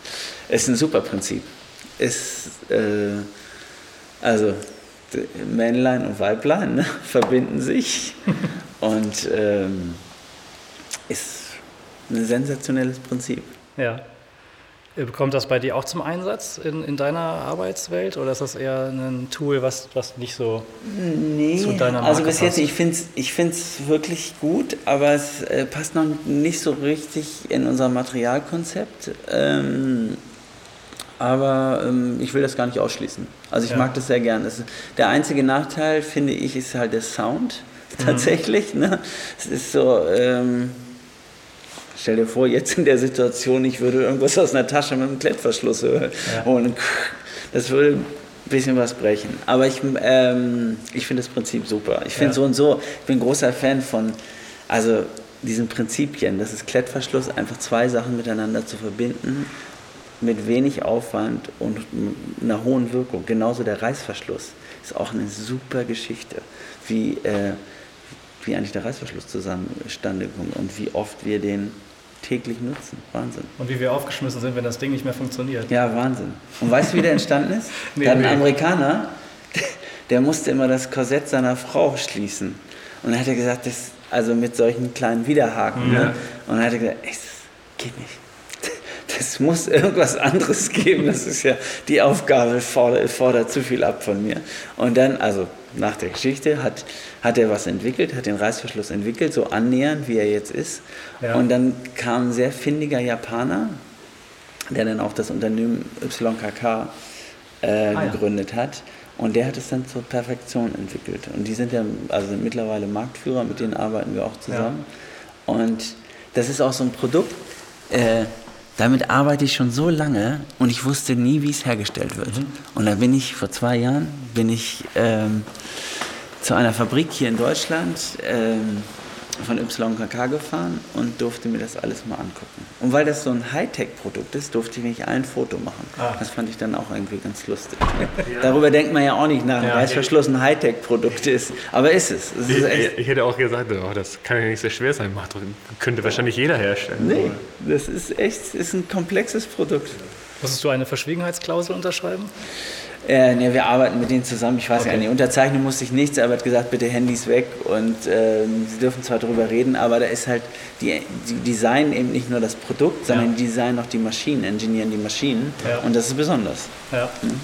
Ist ein super Prinzip. Ist, äh, also, Männlein und Weiblein ne, verbinden sich und ähm, ist ein sensationelles Prinzip. Ja. Kommt das bei dir auch zum Einsatz in, in deiner Arbeitswelt oder ist das eher ein Tool, was, was nicht so nee, zu deiner Marke Also bis jetzt, ich finde es ich find's wirklich gut, aber es äh, passt noch nicht so richtig in unser Materialkonzept. Ähm, aber ähm, ich will das gar nicht ausschließen. Also ich ja. mag das sehr gern. Das, der einzige Nachteil, finde ich, ist halt der Sound mhm. tatsächlich. Mhm. Ne? Es ist so... Ähm, Stell dir vor, jetzt in der Situation, ich würde irgendwas aus einer Tasche mit einem Klettverschluss holen. Ja. Das würde ein bisschen was brechen. Aber ich, ähm, ich finde das Prinzip super. Ich finde ja. so und so, ich bin großer Fan von, also diesen Prinzipien, das ist Klettverschluss, einfach zwei Sachen miteinander zu verbinden, mit wenig Aufwand und einer hohen Wirkung. Genauso der Reißverschluss ist auch eine super Geschichte, wie, äh, wie eigentlich der Reißverschluss zustande kommt und wie oft wir den täglich nutzen. Wahnsinn. Und wie wir aufgeschmissen sind, wenn das Ding nicht mehr funktioniert. Ja, Wahnsinn. Und weißt du, wie der entstanden ist? nee, da hat ein Amerikaner, der musste immer das Korsett seiner Frau schließen. Und dann hat er gesagt, das, also mit solchen kleinen Widerhaken. Ne? Ja. Ne? Und dann hat er gesagt, ey, das geht nicht. Das muss irgendwas anderes geben. Das ist ja die Aufgabe, fordert, fordert zu viel ab von mir. Und dann, also nach der Geschichte, hat hat er was entwickelt, hat den Reißverschluss entwickelt, so annähernd, wie er jetzt ist. Ja. Und dann kam ein sehr findiger Japaner, der dann auch das Unternehmen YKK äh, ah, gegründet ja. hat. Und der hat es dann zur Perfektion entwickelt. Und die sind ja also sind mittlerweile Marktführer, mit denen arbeiten wir auch zusammen. Ja. Und das ist auch so ein Produkt, äh, damit arbeite ich schon so lange und ich wusste nie, wie es hergestellt wird. Mhm. Und da bin ich vor zwei Jahren, bin ich ähm, zu einer Fabrik hier in Deutschland ähm, von YKK gefahren und durfte mir das alles mal angucken. Und weil das so ein Hightech-Produkt ist, durfte ich nicht ein Foto machen. Ah. Das fand ich dann auch irgendwie ganz lustig. Ja. Darüber denkt man ja auch nicht nach, ja, weil es verschlossen Hightech-Produkt ist. Aber ist es. es ist ich, ich, hätte auch gesagt, oh, das kann ja nicht sehr schwer sein. Macht, könnte wahrscheinlich jeder herstellen. Nee, das ist echt ist ein komplexes Produkt. Musstest du eine Verschwiegenheitsklausel unterschreiben? Äh, nee, wir arbeiten mit denen zusammen. Ich weiß okay. gar nicht. Unterzeichnen musste ich nichts, aber er hat gesagt, bitte Handys weg und ähm, sie dürfen zwar darüber reden, aber da ist halt, die, die designen eben nicht nur das Produkt, sondern ja. die designen auch die Maschinen, engineieren die Maschinen ja. und das ist besonders. Ja. Mhm.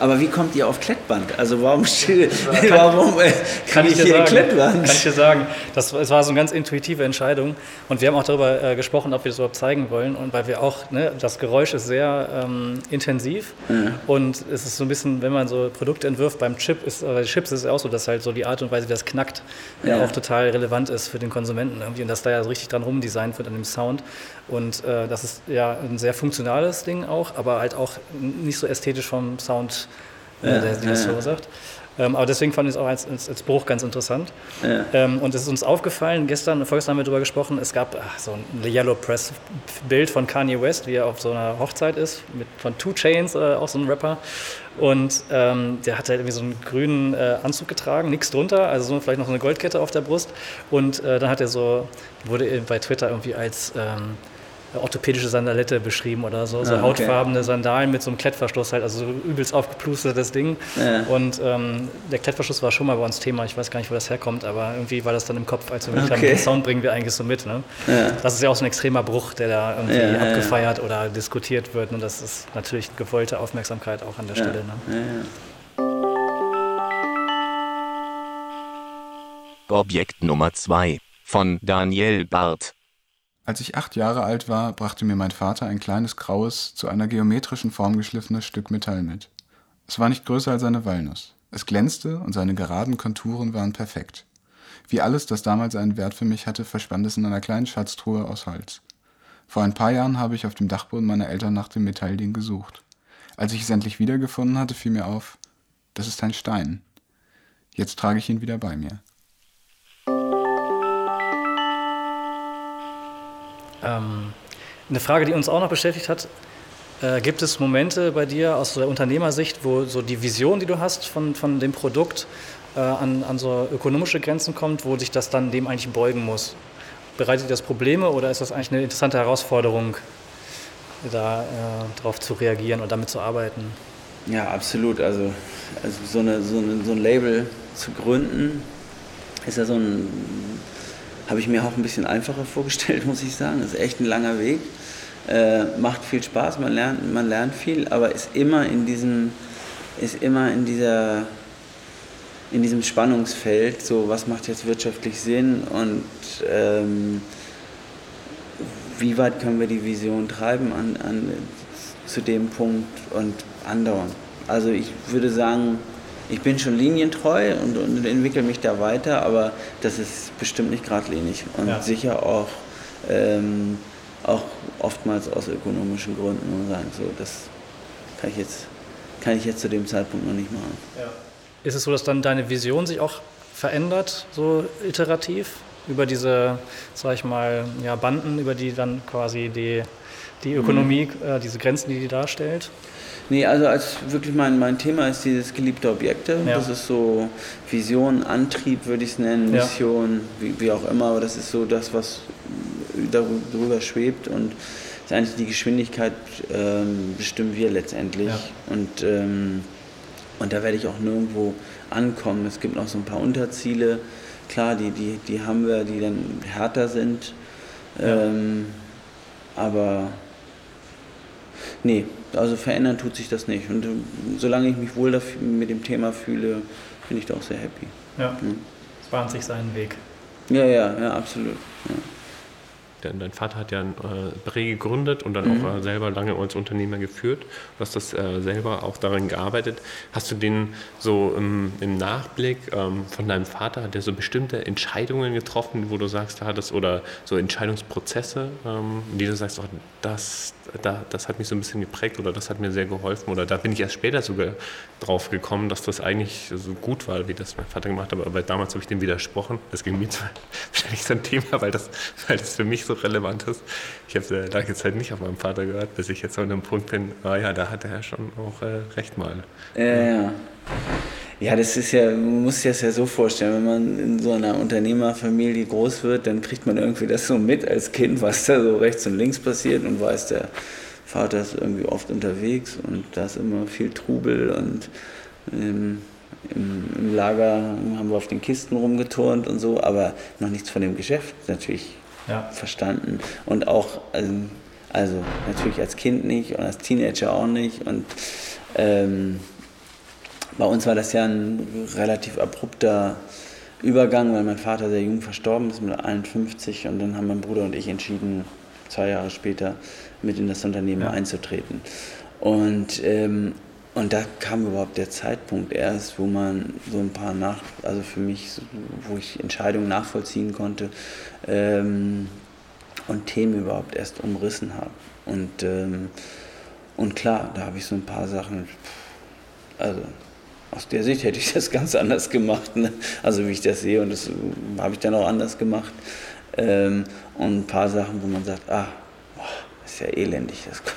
Aber wie kommt ihr auf Klettband? Also warum, warum äh, kann ich hier sagen, Klettband? Kann ich dir sagen, das, das war so eine ganz intuitive Entscheidung. Und wir haben auch darüber äh, gesprochen, ob wir das überhaupt zeigen wollen. Und weil wir auch, ne, das Geräusch ist sehr ähm, intensiv. Ja. und es ist so ein bisschen, wenn man so Produkte entwirft beim Chip, ist, bei Chips ist es auch so, dass halt so die Art und Weise, wie das knackt, ja. auch total relevant ist für den Konsumenten irgendwie. Und dass da ja so richtig dran rumdesignt wird an dem Sound und äh, das ist ja ein sehr funktionales Ding auch, aber halt auch nicht so ästhetisch vom Sound, äh, ja, der, der das verursacht. Ähm, aber deswegen fand ich es auch als, als, als Bruch ganz interessant. Ja. Ähm, und es ist uns aufgefallen, gestern, vorgestern haben wir darüber gesprochen, es gab ach, so ein Yellow Press Bild von Kanye West, wie er auf so einer Hochzeit ist, mit, von Two Chains, äh, auch so ein Rapper. Und ähm, der hat halt irgendwie so einen grünen äh, Anzug getragen, nichts drunter, also so vielleicht noch so eine Goldkette auf der Brust. Und äh, dann hat er so, wurde bei Twitter irgendwie als ähm, orthopädische Sandalette beschrieben oder so, so Ah, okay. hautfarbene Sandalen mit so einem Klettverschluss halt, also so übelst aufgeplustertes Ding. Ja. Und ähm, der Klettverschluss war schon mal bei uns Thema, ich weiß gar nicht, wo das herkommt, aber irgendwie war das dann im Kopf, als wir okay. Okay. den Sound bringen wir eigentlich so mit. Ne? Ja. Das ist ja auch so ein extremer Bruch, der da irgendwie Ja, abgefeiert oder diskutiert wird. Und das ist natürlich gewollte Aufmerksamkeit auch an der Stelle. Ne? Ja, ja. Objekt Nummer 2 von Daniel Barth. Als ich acht Jahre alt war, brachte mir mein Vater ein kleines graues, zu einer geometrischen Form geschliffenes Stück Metall mit. Es war nicht größer als eine Walnuss. Es glänzte und seine geraden Konturen waren perfekt. Wie alles, das damals einen Wert für mich hatte, verschwand es in einer kleinen Schatztruhe aus Holz. Vor ein paar Jahren habe ich auf dem Dachboden meiner Eltern nach dem Metallding gesucht. Als ich es endlich wiedergefunden hatte, fiel mir auf, das ist ein Stein. Jetzt trage ich ihn wieder bei mir. Ähm, eine Frage, die uns auch noch beschäftigt hat, äh, gibt es Momente bei dir aus der Unternehmersicht, wo so die Vision, die du hast von, von dem Produkt, äh, an, an so ökonomische Grenzen kommt, wo sich das dann dem eigentlich beugen muss? Bereitet das Probleme oder ist das eigentlich eine interessante Herausforderung, da äh, drauf zu reagieren und damit zu arbeiten? Ja, absolut. Also, also so, eine, so, eine, so ein Label zu gründen, ist ja so ein, habe ich mir auch ein bisschen einfacher vorgestellt, muss ich sagen. Das ist echt ein langer Weg. Äh, macht viel Spaß, man lernt, man lernt viel, aber ist immer in diesem, ist immer in dieser, in diesem Spannungsfeld, so was macht jetzt wirtschaftlich Sinn und ähm, wie weit können wir die Vision treiben an, an, zu dem Punkt und andauern. Also ich würde sagen, ich bin schon linientreu und, und entwickle mich da weiter, aber das ist bestimmt nicht geradlinig und Ja. sicher auch, ähm, auch oftmals aus ökonomischen Gründen und sagen, so, das kann ich, jetzt, kann ich jetzt zu dem Zeitpunkt noch nicht machen. Ist es so, dass dann deine Vision sich auch verändert, so iterativ, über diese, sag ich mal, ja, Banden, über die dann quasi die, die Ökonomie, äh, diese Grenzen, die die darstellt? Nee, also als wirklich mein, mein Thema ist dieses geliebte Objekte. Ja. Das ist so Vision, Antrieb würde ich es nennen, Ja. Mission, wie, wie auch immer, aber das ist so das, was darü- drüber schwebt und ist eigentlich die Geschwindigkeit ähm, bestimmen wir letztendlich. Ja. Und, ähm, und da werde ich auch nirgendwo ankommen. Es gibt noch so ein paar Unterziele, klar, die, die, die haben wir, die dann härter sind. Ja. Ähm, aber nee, also verändern tut sich das nicht. Und äh, solange ich mich wohl dafür, mit dem Thema fühle, bin ich da auch sehr happy. Ja. Mhm. Es bahnt sich seinen Weg. Ja, ja, ja, absolut. Ja. Dein, dein Vater hat ja ein äh, Bre gegründet und dann Mhm. auch äh, selber lange als Unternehmer geführt. Du hast das äh, selber auch daran gearbeitet. Hast du den so im, im Nachblick ähm, von deinem Vater, hat der so bestimmte Entscheidungen getroffen, wo du sagst, da das oder so Entscheidungsprozesse, ähm, die du sagst, oh, das, da, das hat mich so ein bisschen geprägt oder das hat mir sehr geholfen oder da bin ich erst später sogar drauf gekommen, dass das eigentlich so gut war, wie das mein Vater gemacht hat. Aber damals habe ich dem widersprochen. Das ging mir wahrscheinlich so ein Thema, weil das, weil das für mich so relevant ist. Ich habe äh, lange Zeit nicht auf meinen Vater gehört, bis ich jetzt an einem Punkt bin, ah ja, da hat er schon auch äh, recht mal. Ja, ja. Ja, das ist ja, man muss sich das ja so vorstellen, wenn man in so einer Unternehmerfamilie groß wird, dann kriegt man irgendwie das so mit als Kind, was da so rechts und links passiert und weiß, der Vater ist irgendwie oft unterwegs und da ist immer viel Trubel und ähm, im, im Lager haben wir auf den Kisten rumgeturnt und so, aber noch nichts von dem Geschäft natürlich Ja. verstanden. Und auch, also, also natürlich als Kind nicht und als Teenager auch nicht. Und ähm, bei uns war das ja ein relativ abrupter Übergang, weil mein Vater sehr jung verstorben ist mit 51 und dann haben mein Bruder und ich entschieden, zwei Jahre später mit in das Unternehmen Ja. einzutreten. Und, ähm, und da kam überhaupt der Zeitpunkt erst, wo man so ein paar nach, also für mich, wo ich Entscheidungen nachvollziehen konnte ähm, und Themen überhaupt erst umrissen habe. Und, ähm, und klar, da habe ich so ein paar Sachen, also aus der Sicht hätte ich das ganz anders gemacht. Ne? Also wie ich das sehe und das habe ich dann auch anders gemacht. Ähm, und ein paar Sachen, wo man sagt, ah, boah, ist ja elendig. Das, kommt,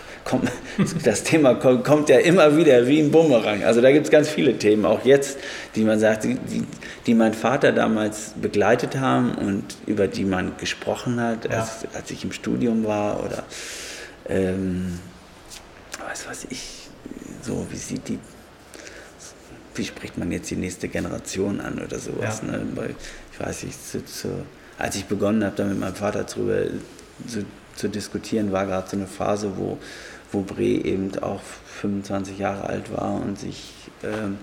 das Thema kommt, kommt, ja immer wieder wie ein Bumerang. Also da gibt es ganz viele Themen, auch jetzt, die man sagt, die, die, die, mein Vater damals begleitet haben und über die man gesprochen hat, ja. als, als, ich im Studium war oder ähm, was weiß ich, so wie sieht die wie spricht man jetzt die nächste Generation an oder sowas. Ja. Ne? Weil ich weiß nicht, zu, zu, als ich begonnen habe, da mit meinem Vater drüber zu, zu diskutieren, war gerade so eine Phase, wo, wo Bre eben auch 25 Jahre alt war und sich ähm,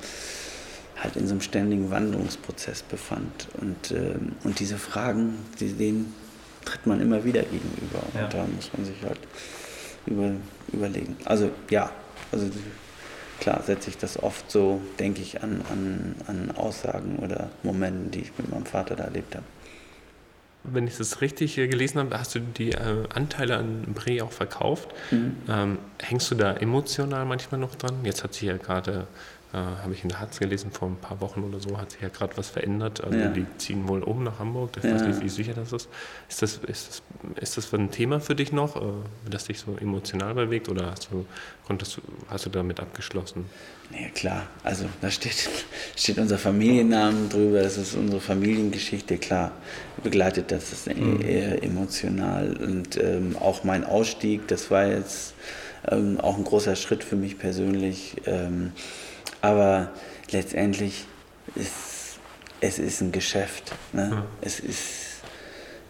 halt in so einem ständigen Wandlungsprozess befand. Und, ähm, und diese Fragen, die, denen tritt man immer wieder gegenüber. Ja. Und da muss man sich halt über, überlegen. Also ja, also klar setze ich das oft so, denke ich, an, an, an Aussagen oder Momenten, die ich mit meinem Vater da erlebt habe. Wenn ich das richtig gelesen habe, hast du die äh, Anteile an Bre auch verkauft. Mhm. Ähm, hängst du da emotional manchmal noch dran? Jetzt hat sich ja gerade äh, habe ich in der Harz gelesen, vor ein paar Wochen oder so hat sich ja gerade was verändert. Also ja. die ziehen wohl um nach Hamburg. Ich ja. weiß nicht, wie sicher das ist. Ist das, ist das, ist das ein Thema für dich noch, äh, das dich so emotional bewegt oder hast du, konntest hast du damit abgeschlossen? Ja, klar. Also da steht, steht unser Familiennamen drüber, das ist unsere Familiengeschichte, klar. Begleitet das ist mhm. eher emotional. Und ähm, auch mein Ausstieg, das war jetzt ähm, auch ein großer Schritt für mich persönlich. Ähm, aber letztendlich ist es ist ein Geschäft. Ne? Ja. Es, ist,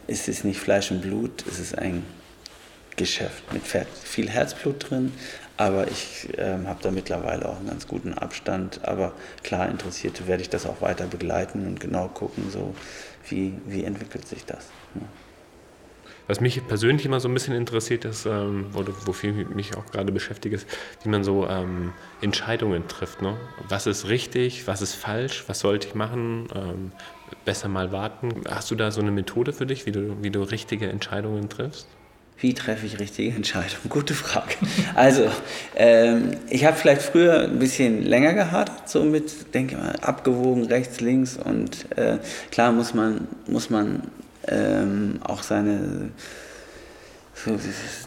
es ist nicht Fleisch und Blut, es ist ein Geschäft mit viel Herzblut drin. Aber ich ähm, habe da mittlerweile auch einen ganz guten Abstand. Aber klar, Interessierte werde ich das auch weiter begleiten und genau gucken, so wie, wie entwickelt sich das. Ne? Was mich persönlich immer so ein bisschen interessiert ist, ähm, oder wofür ich mich auch gerade beschäftige, ist, wie man so ähm, Entscheidungen trifft. Ne? Was ist richtig, was ist falsch, was sollte ich machen, ähm, besser mal warten. Hast du da so eine Methode für dich, wie du, wie du richtige Entscheidungen triffst? Wie treffe ich richtige Entscheidungen? Gute Frage. Also, ähm, ich habe vielleicht früher ein bisschen länger gehabt, so mit, denke mal, abgewogen, rechts, links und äh, klar muss man, muss man ähm, auch seine so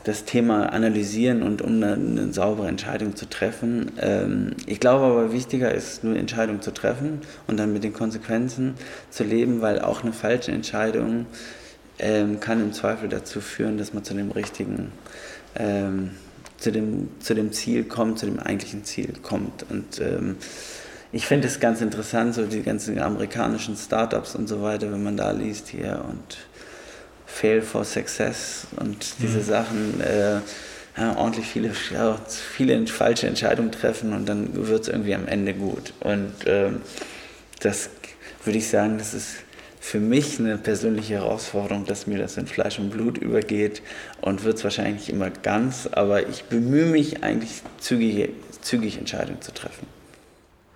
das Thema analysieren und um eine, eine saubere Entscheidung zu treffen. Ähm, ich glaube aber wichtiger ist, nur Entscheidungen zu treffen und dann mit den Konsequenzen zu leben, weil auch eine falsche Entscheidung ähm, kann im Zweifel dazu führen, dass man zu dem richtigen, ähm, zu, dem, zu dem Ziel kommt, zu dem eigentlichen Ziel kommt. Und ähm, ich finde es ganz interessant, so die ganzen amerikanischen Startups und so weiter, wenn man da liest hier und Fail for Success und diese mhm. Sachen, äh, ja, ordentlich viele, ja, viele falsche Entscheidungen treffen und dann wird es irgendwie am Ende gut. Und ähm, das würde ich sagen, das ist für mich eine persönliche Herausforderung, dass mir das in Fleisch und Blut übergeht und wird es wahrscheinlich immer ganz, aber ich bemühe mich eigentlich zügig, zügig Entscheidungen zu treffen.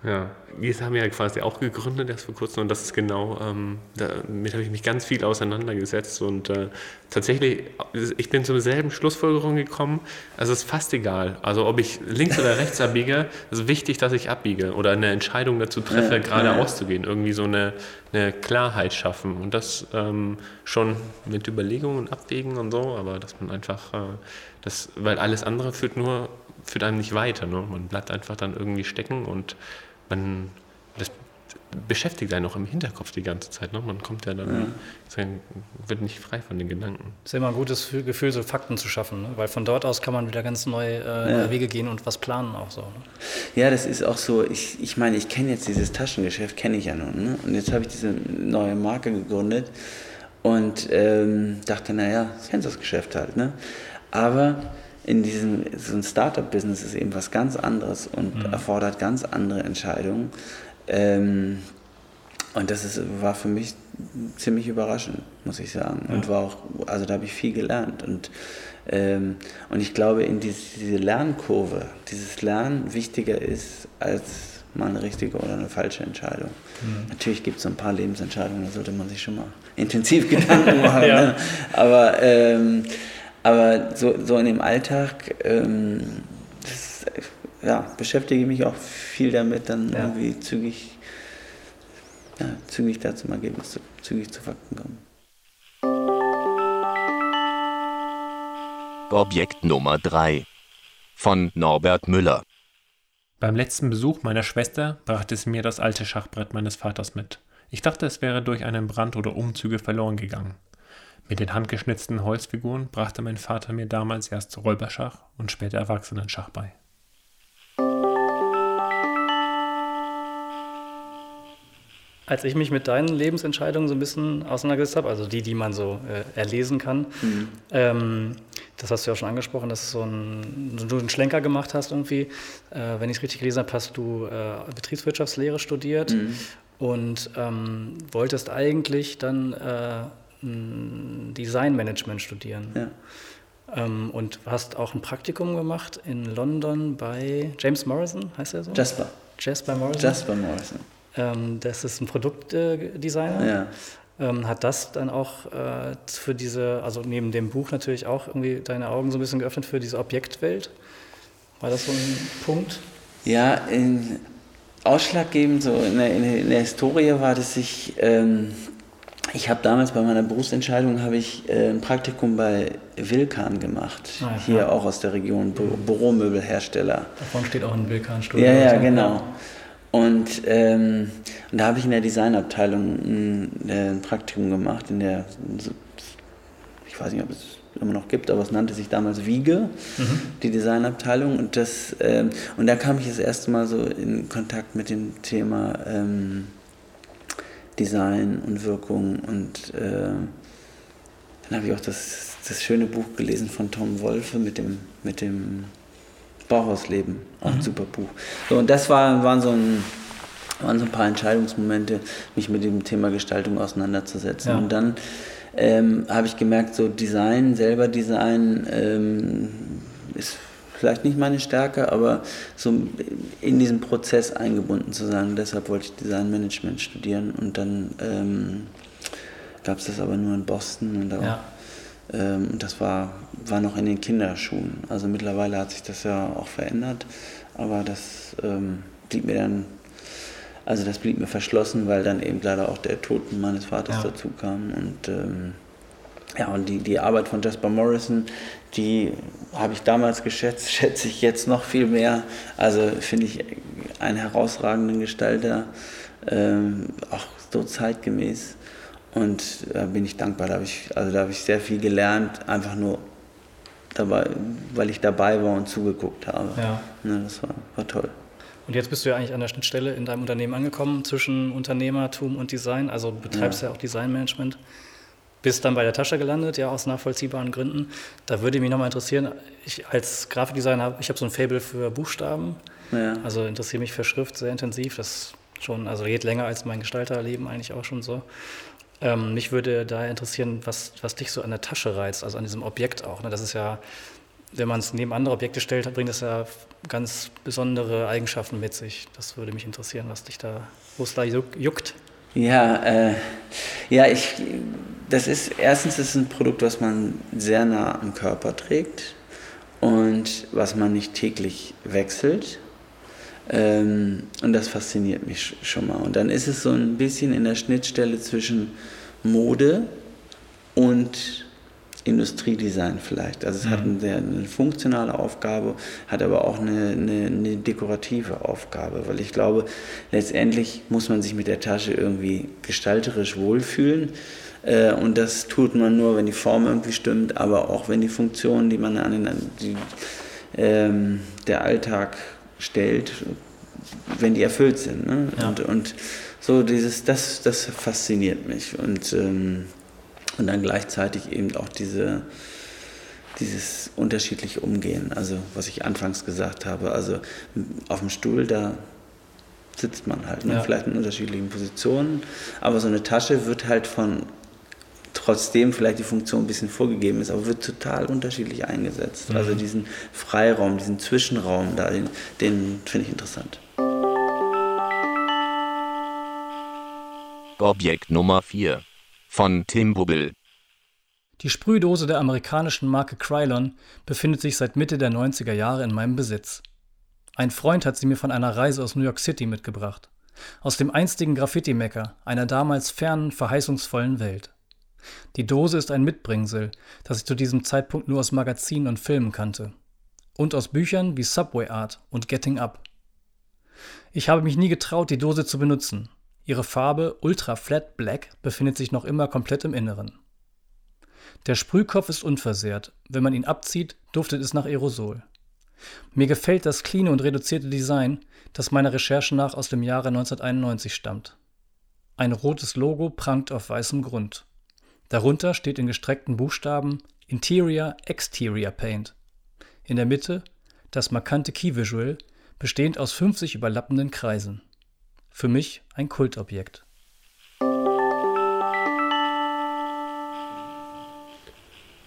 Ja, wir haben ja quasi auch gegründet erst vor kurzem und das ist genau, ähm, damit habe ich mich ganz viel auseinandergesetzt und äh, tatsächlich, ich bin zur selben Schlussfolgerung gekommen, also es ist fast egal, also ob ich links oder rechts abbiege, es ist wichtig, dass ich abbiege oder eine Entscheidung dazu treffe, ja, geradeaus ja. zu gehen, irgendwie so eine, eine Klarheit schaffen und das ähm, schon mit Überlegungen und Abwägen und so, aber dass man einfach, äh, das, weil alles andere führt nur, führt einem nicht weiter, ne? man bleibt einfach dann irgendwie stecken und man, das beschäftigt einen auch im Hinterkopf die ganze Zeit. Ne? Man kommt ja dann, ja. wird nicht frei von den Gedanken. Es ist immer ein gutes Gefühl, so Fakten zu schaffen, ne? weil von dort aus kann man wieder ganz neue äh, ja. Wege gehen und was planen auch so. Ne? Ja, das ist auch so, ich, ich meine, ich kenne jetzt dieses Taschengeschäft, kenne ich ja nun. Ne? Und jetzt habe ich diese neue Marke gegründet und ähm, dachte, naja, das kennst das Geschäft halt. Ne? Aber in diesem so ein Startup-Business ist eben was ganz anderes und mhm. erfordert ganz andere Entscheidungen. Ähm, und das ist, war für mich ziemlich überraschend, muss ich sagen. Ja. Und war auch, also da habe ich viel gelernt. Und, ähm, und ich glaube, in diese, diese Lernkurve, dieses Lernen wichtiger ist als mal eine richtige oder eine falsche Entscheidung. Mhm. Natürlich gibt es so ein paar Lebensentscheidungen, da sollte man sich schon mal intensiv Gedanken machen. ja. ne? Aber ähm, aber so, so in dem Alltag, ähm, das, ja, beschäftige mich auch viel damit, dann Ja. irgendwie zügig, ja, zügig da zum Ergebnis, zu, zügig zu Fakten kommen. Objekt Nummer 3 von Norbert Müller. Beim letzten Besuch meiner Schwester brachte sie mir das alte Schachbrett meines Vaters mit. Ich dachte, es wäre durch einen Brand oder Umzüge verloren gegangen. Mit den handgeschnitzten Holzfiguren brachte mein Vater mir damals erst Räuberschach und später Erwachsenenschach bei. Als ich mich mit deinen Lebensentscheidungen so ein bisschen auseinandergesetzt habe, also die, die man so äh, erlesen kann, ähm, das hast du ja auch schon angesprochen, dass so ein, du einen Schlenker gemacht hast irgendwie. Äh, wenn ich es richtig gelesen habe, hast du äh, Betriebswirtschaftslehre studiert und ähm, wolltest eigentlich dann äh, Designmanagement studieren. Ja. Ähm, und hast auch ein Praktikum gemacht in London bei James Morrison, heißt er so? Jasper, Jasper Morrison. Jasper Morrison. Ähm, das ist ein Produktdesigner. Ja. Ähm, hat das dann auch äh, für diese, also neben dem Buch natürlich auch irgendwie deine Augen so ein bisschen geöffnet für diese Objektwelt? War das so ein Punkt? Ja, in, ausschlaggebend so in der, in der, in der Historie war, dass ich, ähm, ich habe damals bei meiner Berufsentscheidung habe ich äh, ein Praktikum bei Wilkan gemacht, Ah, ja. hier auch aus der Region, Bü Büromöbelhersteller. Da vorne steht auch ein Vulkanstudio. Ja, ja, genau. Und, ähm, und da habe ich in der Designabteilung ein, äh, ein Praktikum gemacht, in der, ich weiß nicht, ob es immer noch gibt, aber es nannte sich damals Wiege, die Designabteilung. Und, das, ähm, und da kam ich das erste Mal so in Kontakt mit dem Thema ähm, Design und Wirkung. Und äh, dann habe ich auch das, das schöne Buch gelesen von Tom Wolfe mit dem, mit dem Bauhausleben, auch ein super Buch. So, und das war, waren, so ein, waren so ein paar Entscheidungsmomente, mich mit dem Thema Gestaltung auseinanderzusetzen. Ja. Und dann ähm, habe ich gemerkt, so Design, selber Design ähm, ist vielleicht nicht meine Stärke, aber so in diesen Prozess eingebunden zu sein. Deshalb wollte ich Designmanagement studieren und dann ähm, gab es das aber nur in Boston und da Ja. ähm, das war, war noch in den Kinderschuhen. Also mittlerweile hat sich das ja auch verändert, aber das ähm, blieb mir dann, also das blieb mir verschlossen, weil dann eben leider auch der Tod meines Vaters Ja. dazu kam. Und ähm, ja, und die, die Arbeit von Jasper Morrison, die habe ich damals geschätzt, schätze ich jetzt noch viel mehr. Also finde ich einen herausragenden Gestalter, ähm, auch so zeitgemäß. Und da bin ich dankbar. Da habe ich, also da habe ich sehr viel gelernt, einfach nur dabei, weil ich dabei war und zugeguckt habe. Ja. Ne, das war, war toll. Und jetzt bist du ja eigentlich an der Schnittstelle in deinem Unternehmen angekommen zwischen Unternehmertum und Design. Also du betreibst ja, auch Designmanagement. Bist dann bei der Tasche gelandet, ja, aus nachvollziehbaren Gründen. Da würde mich nochmal interessieren, ich als Grafikdesigner habe ich habe so ein Faible für Buchstaben. Ja. Also interessiere mich für Schrift sehr intensiv. Das schon, also geht länger als mein Gestalterleben eigentlich auch schon so. Ähm, mich würde daher interessieren, was, was dich so an der Tasche reizt, also an diesem Objekt auch. Ne? Das ist ja, wenn man es neben andere Objekte stellt, bringt das ja ganz besondere Eigenschaften mit sich. Das würde mich interessieren, was dich da, wo es da juck- juckt. Ja, äh, ja, ich, das ist, erstens ist es ein Produkt, was man sehr nah am Körper trägt und was man nicht täglich wechselt. Ähm, und das fasziniert mich sch- schon mal. Und dann ist es so ein bisschen in der Schnittstelle zwischen Mode und Industriedesign vielleicht. Also es hat eine, sehr- eine funktionale Aufgabe, hat aber auch eine, eine, eine dekorative Aufgabe, weil ich glaube, letztendlich muss man sich mit der Tasche irgendwie gestalterisch wohlfühlen. Äh, und das tut man nur, wenn die Form irgendwie stimmt, aber auch wenn die Funktionen, die man an den, die, ähm, der Alltag stellt, wenn die erfüllt sind. Ne? Ja. Und, und so dieses, das, das fasziniert mich. Und, ähm, und dann gleichzeitig eben auch diese, dieses unterschiedliche Umgehen. Also was ich anfangs gesagt habe, also auf dem Stuhl, da sitzt man halt, ne? Ja. vielleicht in unterschiedlichen Positionen, aber so eine Tasche wird halt von, trotzdem vielleicht die Funktion ein bisschen vorgegeben ist, aber wird total unterschiedlich eingesetzt. Also diesen Freiraum, diesen Zwischenraum, da, den, den finde ich interessant. Objekt Nummer 4 von Tim Bubbel. Die Sprühdose der amerikanischen Marke Krylon befindet sich seit Mitte der 90er Jahre in meinem Besitz. Ein Freund hat sie mir von einer Reise aus New York City mitgebracht. Aus dem einstigen Graffiti-Mecker einer damals fernen, verheißungsvollen Welt. Die Dose ist ein Mitbringsel, das ich zu diesem Zeitpunkt nur aus Magazinen und Filmen kannte. Und aus Büchern wie Subway Art und Getting Up. Ich habe mich nie getraut, die Dose zu benutzen. Ihre Farbe Ultra Flat Black befindet sich noch immer komplett im Inneren. Der Sprühkopf ist unversehrt. Wenn man ihn abzieht, duftet es nach Aerosol. Mir gefällt das cleane und reduzierte Design, das meiner Recherche nach aus dem Jahre 1991 stammt. Ein rotes Logo prangt auf weißem Grund. Darunter steht in gestreckten Buchstaben Interior Exterior Paint. In der Mitte das markante Key Visual, bestehend aus 50 überlappenden Kreisen. Für mich ein Kultobjekt.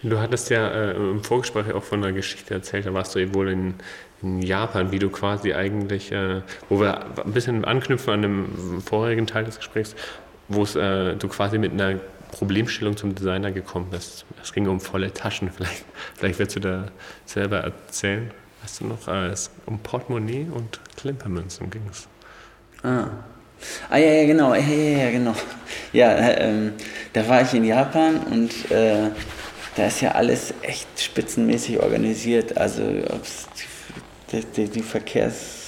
Du hattest ja äh, im Vorgespräch auch von einer Geschichte erzählt, da warst du wohl in, in Japan, wie du quasi eigentlich, äh, wo wir ein bisschen anknüpfen an dem vorigen Teil des Gesprächs, wo äh, du quasi mit einer Problemstellung zum Designer gekommen bist. Es ging um volle Taschen, vielleicht, vielleicht willst du da selber erzählen. Weißt du noch, äh, es um Portemonnaie und Klimpermünzen ging es. Ah. Ah ja, ja, genau, ja, ja, ja genau. Ja, ähm, da war ich in Japan und äh, da ist ja alles echt spitzenmäßig organisiert. Also ob die, die, die Verkehrs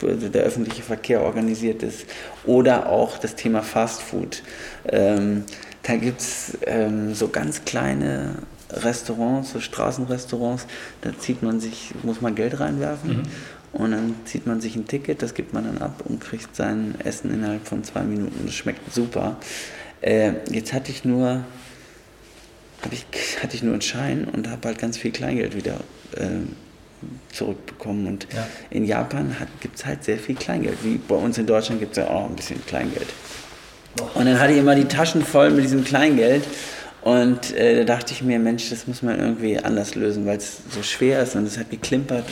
der öffentliche Verkehr organisiert ist oder auch das Thema Fast Food. Ähm, da gibt es ähm, so ganz kleine Restaurants, so Straßenrestaurants, da zieht man sich, muss man Geld reinwerfen mhm. und dann zieht man sich ein Ticket, das gibt man dann ab und kriegt sein Essen innerhalb von zwei Minuten. Das schmeckt super. Äh, jetzt hatte ich nur ich, hatte ich nur einen Schein und habe halt ganz viel Kleingeld wieder äh, zurückbekommen. Und ja. in Japan gibt es halt sehr viel Kleingeld. Wie bei uns in Deutschland gibt es ja auch ein bisschen Kleingeld. Und dann hatte ich immer die Taschen voll mit diesem Kleingeld. Und äh, da dachte ich mir, Mensch, das muss man irgendwie anders lösen, weil es so schwer ist und es hat geklimpert.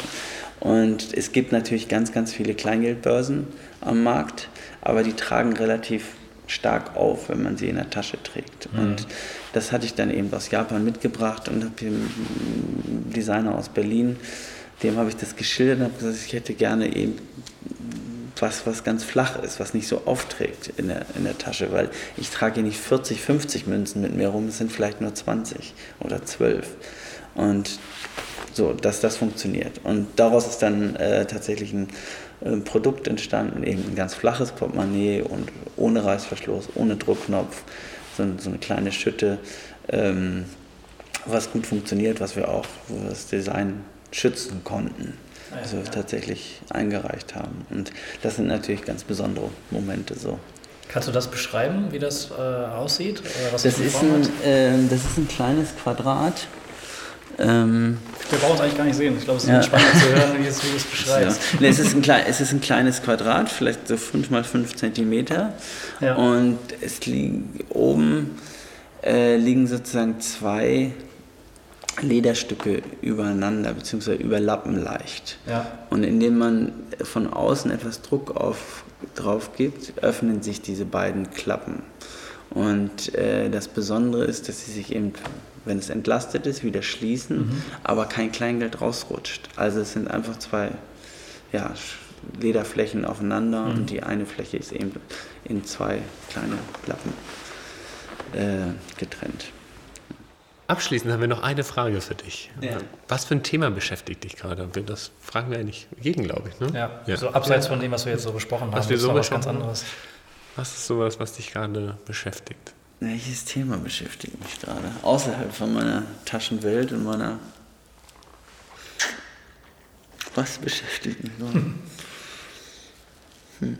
Und es gibt natürlich ganz, ganz viele Kleingeldbörsen am Markt, aber die tragen relativ stark auf, wenn man sie in der Tasche trägt. Mhm. Und das hatte ich dann eben aus Japan mitgebracht und habe dem Designer aus Berlin, dem habe ich das geschildert und habe gesagt, ich hätte gerne eben was, was ganz flach ist, was nicht so aufträgt in der, in der Tasche, weil ich trage hier nicht 40, 50 Münzen mit mir rum, es sind vielleicht nur 20 oder 12. Und so, dass das funktioniert. Und daraus ist dann äh, tatsächlich ein äh, Produkt entstanden, eben ein ganz flaches Portemonnaie und ohne Reißverschluss, ohne Druckknopf, so, so eine kleine Schütte, ähm, was gut funktioniert, was wir auch, wo wir das Design schützen konnten also tatsächlich eingereicht haben. Und das sind natürlich ganz besondere Momente so. Kannst du das beschreiben, wie das äh, aussieht? Das, das, ist ein, äh, das ist ein kleines Quadrat. Ähm, Wir brauchen es eigentlich gar nicht sehen. Ich glaube, es ist ja. spannend zu hören, wie du es beschreibst. Ja. Nee, es, ist ein es ist ein kleines Quadrat, vielleicht so 5 mal 5 Zentimeter. Ja. Und es liegen oben äh, liegen sozusagen zwei Lederstücke übereinander bzw. überlappen leicht. Ja. Und indem man von außen etwas Druck auf, drauf gibt, öffnen sich diese beiden Klappen. Und äh, das Besondere ist, dass sie sich eben, wenn es entlastet ist, wieder schließen, mhm. aber kein Kleingeld rausrutscht. Also es sind einfach zwei ja, Lederflächen aufeinander mhm. und die eine Fläche ist eben in zwei kleine Klappen äh, getrennt. Abschließend haben wir noch eine Frage für dich. Ja. Was für ein Thema beschäftigt dich gerade? Das fragen wir eigentlich jeden, glaube ich. Ne? Ja, ja. so abseits von dem, was wir jetzt so besprochen was haben, wir so was ganz anderes. Was ist sowas, was dich gerade beschäftigt? Welches Thema beschäftigt mich gerade? Außerhalb von meiner Taschenwelt und meiner. Was beschäftigt mich gerade? Hm.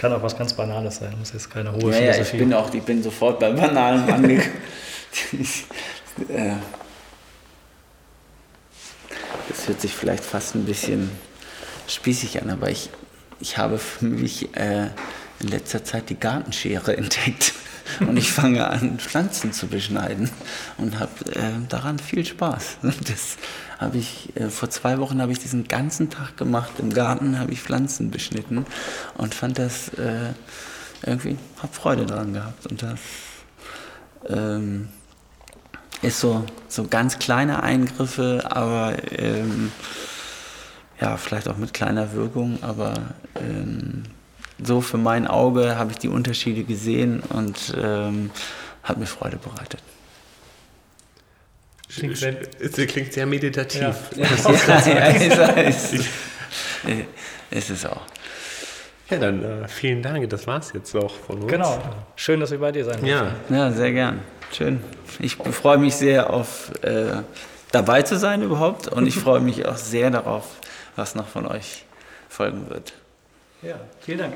Kann auch was ganz Banales sein, muss jetzt keine hohe ja, Philosophie. Ja, ich bin auch, ich bin sofort beim Banalen angekommen. Das hört sich vielleicht fast ein bisschen spießig an, aber ich, ich habe für mich äh, in letzter Zeit die Gartenschere entdeckt. Und ich fange an, Pflanzen zu beschneiden und habe äh, daran viel Spaß. Das habe ich, äh, vor zwei Wochen habe ich diesen ganzen Tag gemacht. Im Garten habe ich Pflanzen beschnitten und fand das äh, irgendwie, habe Freude daran gehabt. Und das ähm, ist so, so ganz kleine Eingriffe, aber ähm, ja, vielleicht auch mit kleiner Wirkung, aber ähm, so für mein Auge habe ich die Unterschiede gesehen und ähm, hat mir Freude bereitet. Klingt sehr, es klingt sehr meditativ. Ja. ja, ist, ist, ist es auch. Ja, dann äh, vielen Dank. Das war es jetzt auch von uns. Genau. Schön, dass wir bei dir sein ja. Ja, sehr gern. Schön. Ich freue mich sehr auf äh, dabei zu sein überhaupt und ich freue mich auch sehr darauf, was noch von euch folgen wird. Ja, vielen Dank.